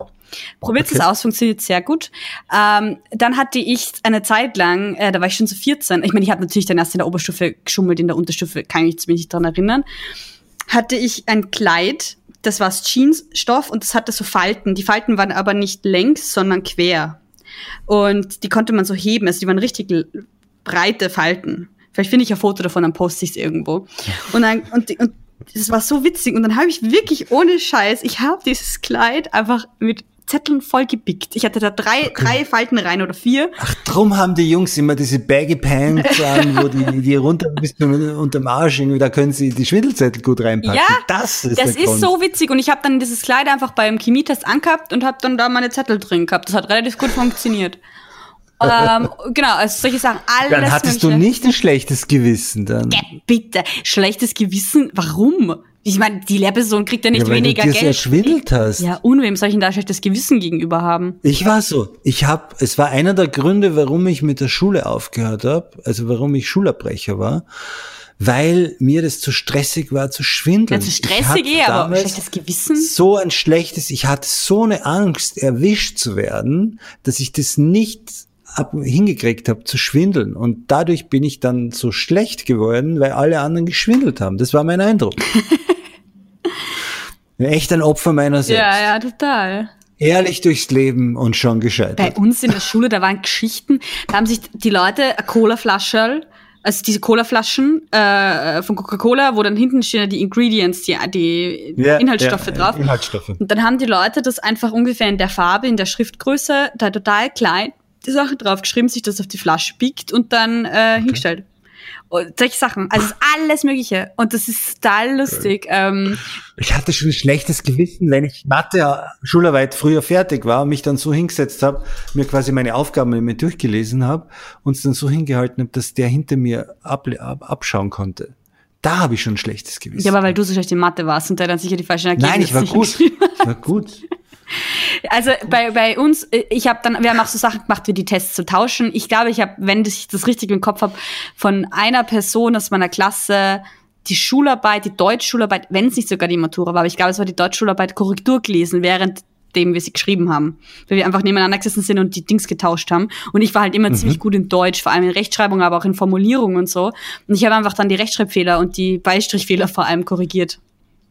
Probiert okay. es aus, funktioniert sehr gut. Ähm, dann hatte ich eine Zeit lang, äh, da war ich schon so 14, ich meine, ich habe natürlich dann erst in der Oberstufe geschummelt, in der Unterstufe kann ich mich nicht dran erinnern, hatte ich ein Kleid, das war Jeansstoff und das hatte so Falten. Die Falten waren aber nicht längs, sondern quer. Und die konnte man so heben, also die waren richtig breite Falten. Vielleicht finde ich ein Foto davon, dann poste ich es irgendwo. Und, dann, und, und das war so witzig. Und dann habe ich wirklich ohne Scheiß, ich habe dieses Kleid einfach mit Zetteln voll gepickt. Ich hatte da drei, okay. drei Falten rein oder vier. Ach, drum haben die Jungs immer diese Baggy Pants an, wo die, die runter bis unterm Arsch irgendwie, da können sie die Schwindelzettel gut reinpacken. Ja, das ist, das ist so witzig. Und ich habe dann dieses Kleid einfach beim Chemietest angehabt und habe dann da meine Zettel drin gehabt. Das hat relativ gut funktioniert. Ähm, genau, also solche Sachen, alles Dann hattest mögliche. du nicht ein schlechtes Gewissen dann. Ja, bitte, schlechtes Gewissen, warum? Ich meine, die Lehrperson kriegt ja nicht ja, weil weniger du Geld. erschwindelt hast. Ja, und wem soll ich denn da schlechtes Gewissen gegenüber haben? Ich war so. Ich habe, es war einer der Gründe, warum ich mit der Schule aufgehört habe, also warum ich Schulabbrecher war, weil mir das zu stressig war zu schwindeln. Ja, zu stressig eh, aber schlechtes Gewissen. So ein schlechtes, ich hatte so eine Angst, erwischt zu werden, dass ich das nicht ab, hingekriegt habe zu schwindeln. Und dadurch bin ich dann so schlecht geworden, weil alle anderen geschwindelt haben. Das war mein Eindruck. Echt ein Opfer meiner selbst. Ja, ja, total. Ehrlich durchs Leben und schon gescheitert. Bei uns in der Schule, da waren Geschichten, da haben sich die Leute eine Cola-Flasche, also diese Cola-Flaschen äh, von Coca-Cola, wo dann hinten stehen die Ingredients, die, die ja, Inhaltsstoffe ja, drauf. Inhaltsstoffe. Und dann haben die Leute das einfach ungefähr in der Farbe, in der Schriftgröße, da total klein, die Sache drauf geschrieben, sich das auf die Flasche biegt und dann äh, hingestellt. Und solche Sachen. Also alles Mögliche. Und das ist total lustig. Ähm, ich hatte schon ein schlechtes Gewissen, wenn ich Mathe Schularbeit früher fertig war und mich dann so hingesetzt habe, mir quasi meine Aufgaben mir durchgelesen habe und es dann so hingehalten habe, dass der hinter mir ab, ab, abschauen konnte. Da habe ich schon ein schlechtes Gewissen. Ja, aber weil du so schlecht in Mathe warst und der dann sicher die falschen Ergebnisse Nein, ich war gut. Ich war gut. Also bei, bei uns, äh, ich habe dann, wir haben auch so Sachen gemacht, wie die Tests zu tauschen. Ich glaube, ich habe, wenn ich das richtig im Kopf habe, von einer Person aus meiner Klasse die Schularbeit, die Deutschschularbeit, wenn es nicht sogar die Matura war, aber ich glaube, es war die Deutschschularbeit Korrektur gelesen, während dem wir sie geschrieben haben. Weil wir einfach nebeneinander gesessen sind und die Dings getauscht haben. Und ich war halt immer mhm. ziemlich gut in Deutsch, vor allem in Rechtschreibung, aber auch in Formulierung und so. Und ich habe einfach dann die Rechtschreibfehler und die Beistrichfehler vor allem korrigiert.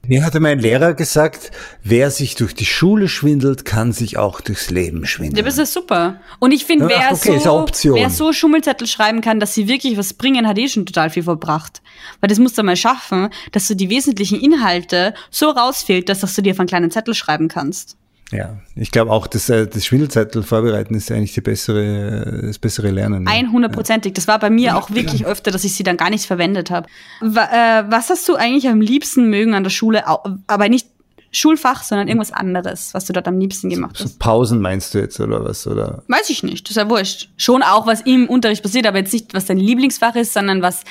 Mir hatte mein Lehrer gesagt, wer sich durch die Schule schwindelt, kann sich auch durchs Leben schwindeln. Ja, das ist super. Und ich finde, wer, okay, so, wer so Schummelzettel schreiben kann, dass sie wirklich was bringen, hat eh schon total viel verbracht. Weil das musst du mal schaffen, dass du die wesentlichen Inhalte so rausfilterst, dass du dir auf einen kleinen Zettel schreiben kannst. Ja, ich glaube auch, dass äh, das Schwindelzettel vorbereiten ist eigentlich die bessere, das bessere Lernen. 100%ig. Das war bei mir auch wirklich öfter, dass ich sie dann gar nicht verwendet habe. Äh, was hast du eigentlich am liebsten mögen an der Schule? Aber nicht Schulfach, sondern irgendwas anderes, was du dort am liebsten gemacht hast. So Pausen meinst du jetzt oder was? Oder? Weiß ich nicht, das ist ja wurscht. Schon auch, was im Unterricht passiert, aber jetzt nicht, was dein Lieblingsfach ist, sondern was,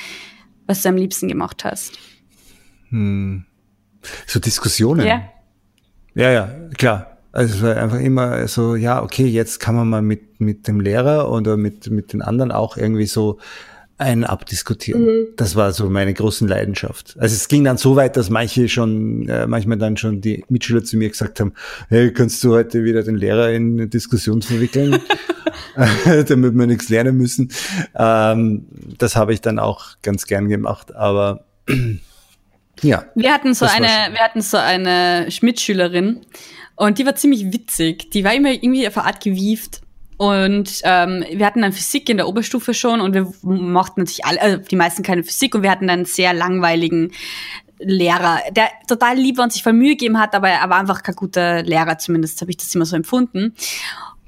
was du am liebsten gemacht hast. Hm. So Diskussionen. Ja. Ja, ja, klar. Also es war einfach immer so, ja, okay, jetzt kann man mal mit, mit dem Lehrer oder mit, mit den anderen auch irgendwie so einen abdiskutieren. Mhm. Das war so meine große Leidenschaft. Also es ging dann so weit, dass manche schon, äh, manchmal dann schon die Mitschüler zu mir gesagt haben, hey, kannst du heute wieder den Lehrer in eine Diskussion verwickeln, damit wir nichts lernen müssen. Ähm, das habe ich dann auch ganz gern gemacht, aber ja. Wir hatten so eine, wir hatten so eine Schmidt-Schülerin, und die war ziemlich witzig. Die war immer irgendwie auf eine Art gewieft. Und ähm, wir hatten dann Physik in der Oberstufe schon und wir mochten natürlich alle, also die meisten keine Physik und wir hatten dann einen sehr langweiligen Lehrer, der total lieb war und sich voll Mühe gegeben hat, aber er war einfach kein guter Lehrer, zumindest habe ich das immer so empfunden.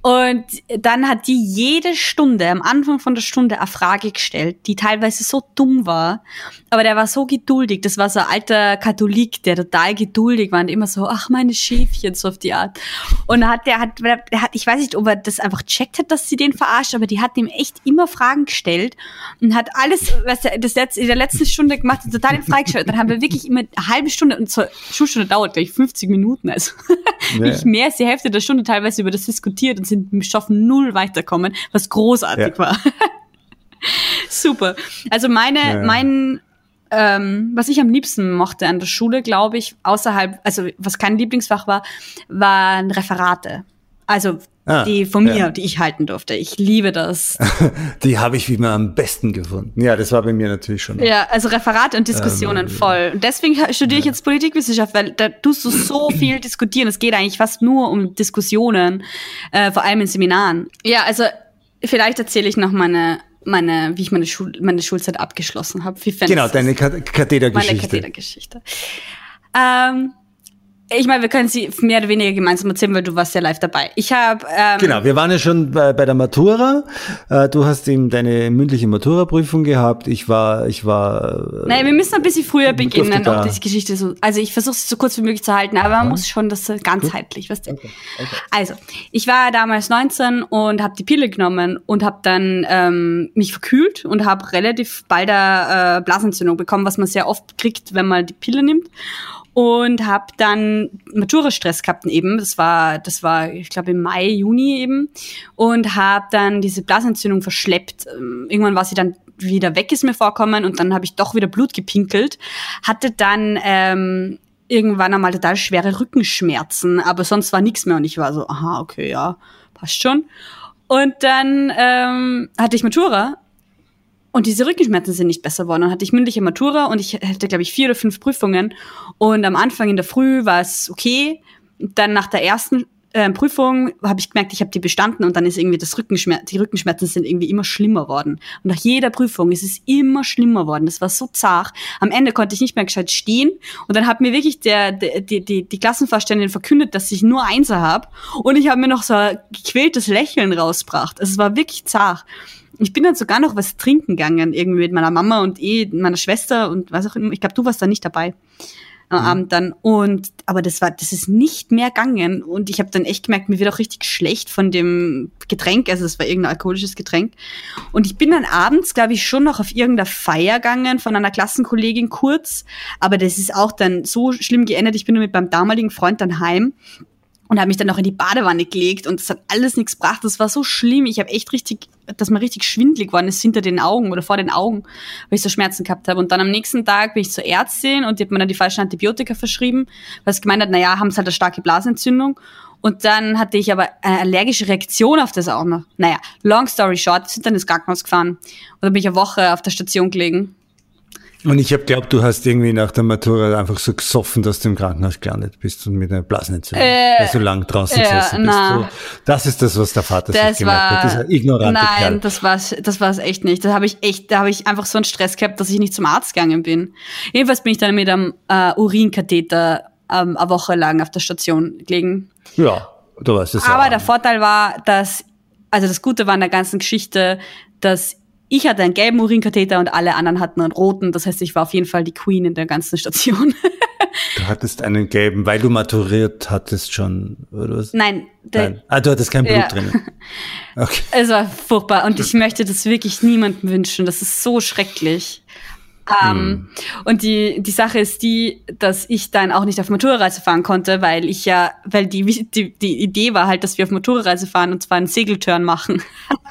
Und dann hat die jede Stunde, am Anfang von der Stunde, eine Frage gestellt, die teilweise so dumm war. Aber der war so geduldig. Das war so ein alter Katholik, der total geduldig war und immer so, ach, meine Schäfchen, so auf die Art. Und hat, der hat, der hat, ich weiß nicht, ob er das einfach checkt hat, dass sie den verarscht, aber die hat ihm echt immer Fragen gestellt und hat alles, was er das jetzt in der letzten Stunde gemacht hat, total in freigestellt. Dann haben wir wirklich immer eine halbe Stunde und zur Schulstunde dauert gleich 50 Minuten, also ja. nicht mehr als die Hälfte der Stunde teilweise über das diskutiert und sind im Stoff null weiterkommen, was großartig ja. war. Super. Also meine, ja. mein, ähm, was ich am liebsten mochte an der Schule, glaube ich, außerhalb, also was kein Lieblingsfach war, waren Referate. Also Ah, die von mir, ja. die ich halten durfte. Ich liebe das. die habe ich wie immer am besten gefunden. Ja, das war bei mir natürlich schon. Ja, also Referate und Diskussionen ähm, voll. Und deswegen studiere ich jetzt Politikwissenschaft, weil da tust du so viel diskutieren. Es geht eigentlich fast nur um Diskussionen, äh, vor allem in Seminaren. Ja, also vielleicht erzähle ich noch meine meine, wie ich meine, Schul meine Schulzeit abgeschlossen habe. Wie genau, deine Kathedergeschichte. Meine Kathedergeschichte. Ähm, ich meine, wir können sie mehr oder weniger gemeinsam erzählen, weil du warst ja live dabei. Ich habe ähm, genau, wir waren ja schon bei, bei der Matura. Äh, du hast eben deine mündliche Matura-Prüfung gehabt. Ich war, ich war. Äh, naja, wir müssen ein bisschen früher beginnen, ob die Geschichte so. Also ich versuche es so kurz wie möglich zu halten, aber man muss schon das ganzheitlich, weißt du. Okay. Okay. Also ich war damals 19 und habe die Pille genommen und habe dann ähm, mich verkühlt und habe relativ bald eine äh, Blasenentzündung bekommen, was man sehr oft kriegt, wenn man die Pille nimmt und habe dann Matura-Stress gehabt eben. Das war, das war, ich glaube im Mai, Juni eben und habe dann diese Blasenentzündung verschleppt. Ähm, irgendwann war sie dann wieder weg, ist mir vorkommen und dann habe ich doch wieder Blut gepinkelt. Hatte dann ähm, irgendwann einmal total schwere Rückenschmerzen, aber sonst war nichts mehr und ich war so, aha, okay, ja, passt schon. Und dann ähm, hatte ich Matura und diese Rückenschmerzen sind nicht besser geworden. Dann hatte ich mündliche Matura und ich hatte, glaube ich, vier oder fünf Prüfungen. Und am Anfang in der Früh war es okay. Dann nach der ersten äh, Prüfung habe ich gemerkt, ich habe die bestanden und dann ist irgendwie das Rückenschmerz, die Rückenschmerzen sind irgendwie immer schlimmer worden. Und nach jeder Prüfung ist es immer schlimmer worden. Das war so zart. Am Ende konnte ich nicht mehr gescheit stehen und dann hat mir wirklich der, der die, die, die Klassenvorständin verkündet, dass ich nur Einser habe und ich habe mir noch so ein gequältes Lächeln rausgebracht. Also es war wirklich zart ich bin dann sogar noch was trinken gegangen, irgendwie mit meiner Mama und eh meiner Schwester und was auch immer. Ich glaube, du warst da nicht dabei am mhm. Abend dann. Und aber das war, das ist nicht mehr gegangen. Und ich habe dann echt gemerkt, mir wird auch richtig schlecht von dem Getränk. Also es war irgendein alkoholisches Getränk. Und ich bin dann abends, glaube ich, schon noch auf irgendeiner Feier gegangen von einer Klassenkollegin kurz. Aber das ist auch dann so schlimm geändert. Ich bin nur mit meinem damaligen Freund dann heim und habe mich dann noch in die Badewanne gelegt und es hat alles nichts gebracht. Das war so schlimm. Ich habe echt richtig, dass man richtig schwindlig geworden ist hinter den Augen oder vor den Augen, weil ich so Schmerzen gehabt habe. Und dann am nächsten Tag bin ich zur Ärztin und die hat mir dann die falschen Antibiotika verschrieben, weil sie gemeint hat, naja, haben sie halt eine starke Blasenentzündung. Und dann hatte ich aber eine allergische Reaktion auf das auch noch. Naja, long story short, sind dann ins Krankenhaus gefahren. Und dann bin ich eine Woche auf der Station gelegen. Und ich habe glaubt, du hast irgendwie nach der Matura einfach so gesoffen, dass du im Krankenhaus gelandet bist und mit einer Blasenentzündung, äh, weil so lang draußen ja, gesessen bist. So, das ist das, was der Vater das sich gemacht war, hat, dieser ignorante Nein, Kerl. das war's, das war's echt nicht. Da habe ich echt, da habe ich einfach so einen Stress gehabt, dass ich nicht zum Arzt gegangen bin. Jedenfalls bin ich dann mit einem äh, Urinkatheter ähm, eine Woche lang auf der Station gelegen. Ja, du weißt es Aber ja der Vorteil war, dass, also das Gute war in der ganzen Geschichte, dass ich hatte einen gelben Urinkatheter und alle anderen hatten einen roten. Das heißt, ich war auf jeden Fall die Queen in der ganzen Station. du hattest einen gelben, weil du maturiert hattest schon, oder was? Nein. Nein. Ah, du hattest kein Blut ja. drin. Okay. Es war furchtbar und ich möchte das wirklich niemandem wünschen. Das ist so schrecklich. Ähm, hm. Und die, die Sache ist die, dass ich dann auch nicht auf Motorreise fahren konnte, weil ich ja, weil die, die, die Idee war halt, dass wir auf Motorreise fahren und zwar einen Segeltörn machen.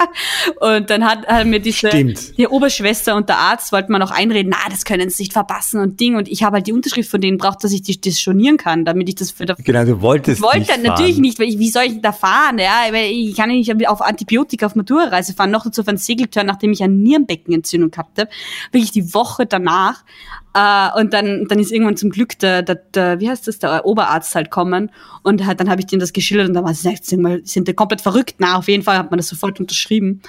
und dann hat, hat mir diese Stimmt. die Oberschwester und der Arzt wollten mal noch einreden, na, das können sie nicht verpassen und Ding. Und ich habe halt die Unterschrift von denen braucht, dass ich die, das schonieren kann, damit ich das für Genau, du wolltest. Ich wollte nicht natürlich nicht, weil ich, wie soll ich da fahren? Ja, weil ich kann nicht auf Antibiotika auf Motorreise fahren, noch dazu auf einen Segeltörn, nachdem ich eine Nierenbeckenentzündung gehabt habe. Wirklich die Woche Woche danach. Äh, und dann, dann ist irgendwann zum Glück der, der, der, wie heißt das, der Oberarzt halt kommen. Und halt, dann habe ich denen das geschildert und dann war sie, sind die komplett verrückt. Na, auf jeden Fall hat man das sofort unterschrieben.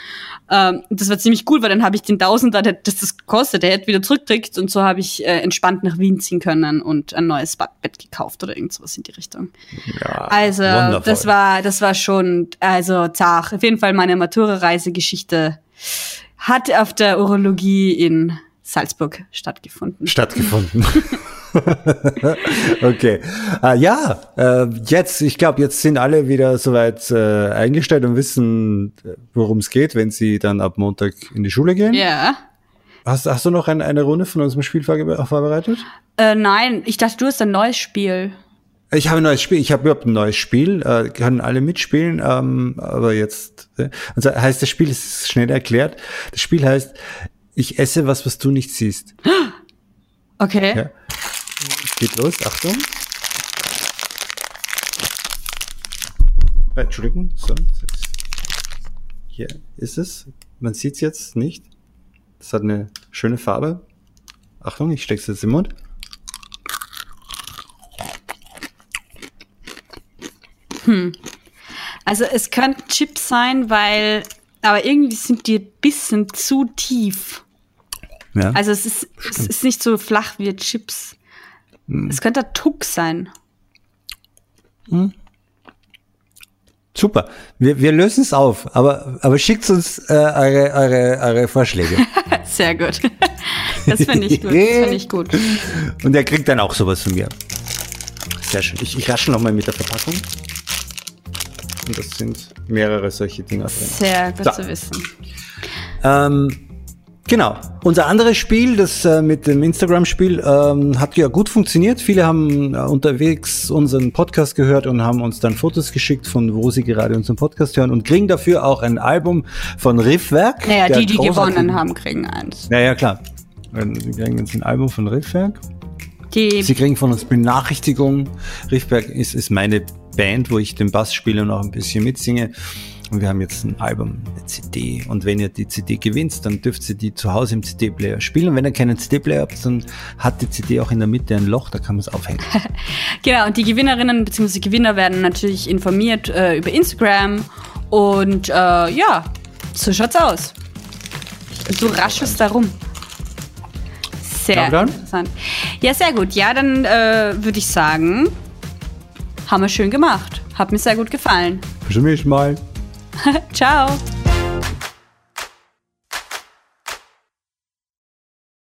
Ähm, das war ziemlich cool, weil dann habe ich den Tausender, der das, das kostet, der hätte wieder zurückkriegt. Und so habe ich äh, entspannt nach Wien ziehen können und ein neues Bett gekauft oder irgend sowas in die Richtung. Ja, also, wundervoll. das war, das war schon, also zach. Auf jeden Fall meine Matura-Reisegeschichte hat auf der Urologie in Salzburg stattgefunden. Stattgefunden. okay. Ah, ja, äh, jetzt, ich glaube, jetzt sind alle wieder soweit äh, eingestellt und wissen, worum es geht, wenn sie dann ab Montag in die Schule gehen. Ja. Hast, hast du noch ein, eine Runde von unserem Spiel vorbereitet? Äh, nein, ich dachte, du hast ein neues Spiel. Ich habe ein neues Spiel. Ich habe überhaupt ein neues Spiel. Äh, können alle mitspielen. Ähm, aber jetzt äh, also heißt das Spiel ist schnell erklärt. Das Spiel heißt ich esse was, was du nicht siehst. Okay. Ja. Geht los, Achtung. Äh, Entschuldigung, so. Hier ist es. Man sieht es jetzt nicht. Das hat eine schöne Farbe. Achtung, ich stecke es jetzt im Mund. Hm. Also es könnten Chips sein, weil, aber irgendwie sind die ein bisschen zu tief. Ja. Also es ist, es ist nicht so flach wie Chips. Hm. Es könnte Tuck sein. Hm. Super. Wir, wir lösen es auf, aber, aber schickt uns äh, eure, eure, eure Vorschläge. Sehr gut. Das finde ich gut. Das finde ich gut. Und er kriegt dann auch sowas von mir. Sehr schön. Ich, ich rasche nochmal mit der Verpackung. Und das sind mehrere solche Dinger drin. Sehr gut so. zu wissen. Ähm, Genau. Unser anderes Spiel, das äh, mit dem Instagram-Spiel, ähm, hat ja gut funktioniert. Viele haben äh, unterwegs unseren Podcast gehört und haben uns dann Fotos geschickt, von wo sie gerade unseren Podcast hören und kriegen dafür auch ein Album von Riffwerk. Naja, die, die gewonnen haben, kriegen eins. Ja, ja, klar. Sie kriegen jetzt ein Album von Riffwerk. Die sie kriegen von uns Benachrichtigungen. Riffwerk ist, ist meine Band, wo ich den Bass spiele und auch ein bisschen mitsinge. Und wir haben jetzt ein Album, eine CD. Und wenn ihr die CD gewinnt, dann dürft ihr die zu Hause im CD-Player spielen. Und wenn ihr keinen CD-Player habt, dann hat die CD auch in der Mitte ein Loch, da kann man es aufhängen. genau, und die Gewinnerinnen bzw. Gewinner werden natürlich informiert äh, über Instagram. Und äh, ja, so schaut's aus. Du raschest da rum. Sehr interessant. Ja, sehr gut. Ja, dann äh, würde ich sagen, haben wir schön gemacht. Hat mir sehr gut gefallen. Bis zum nächsten Mal. Ciao.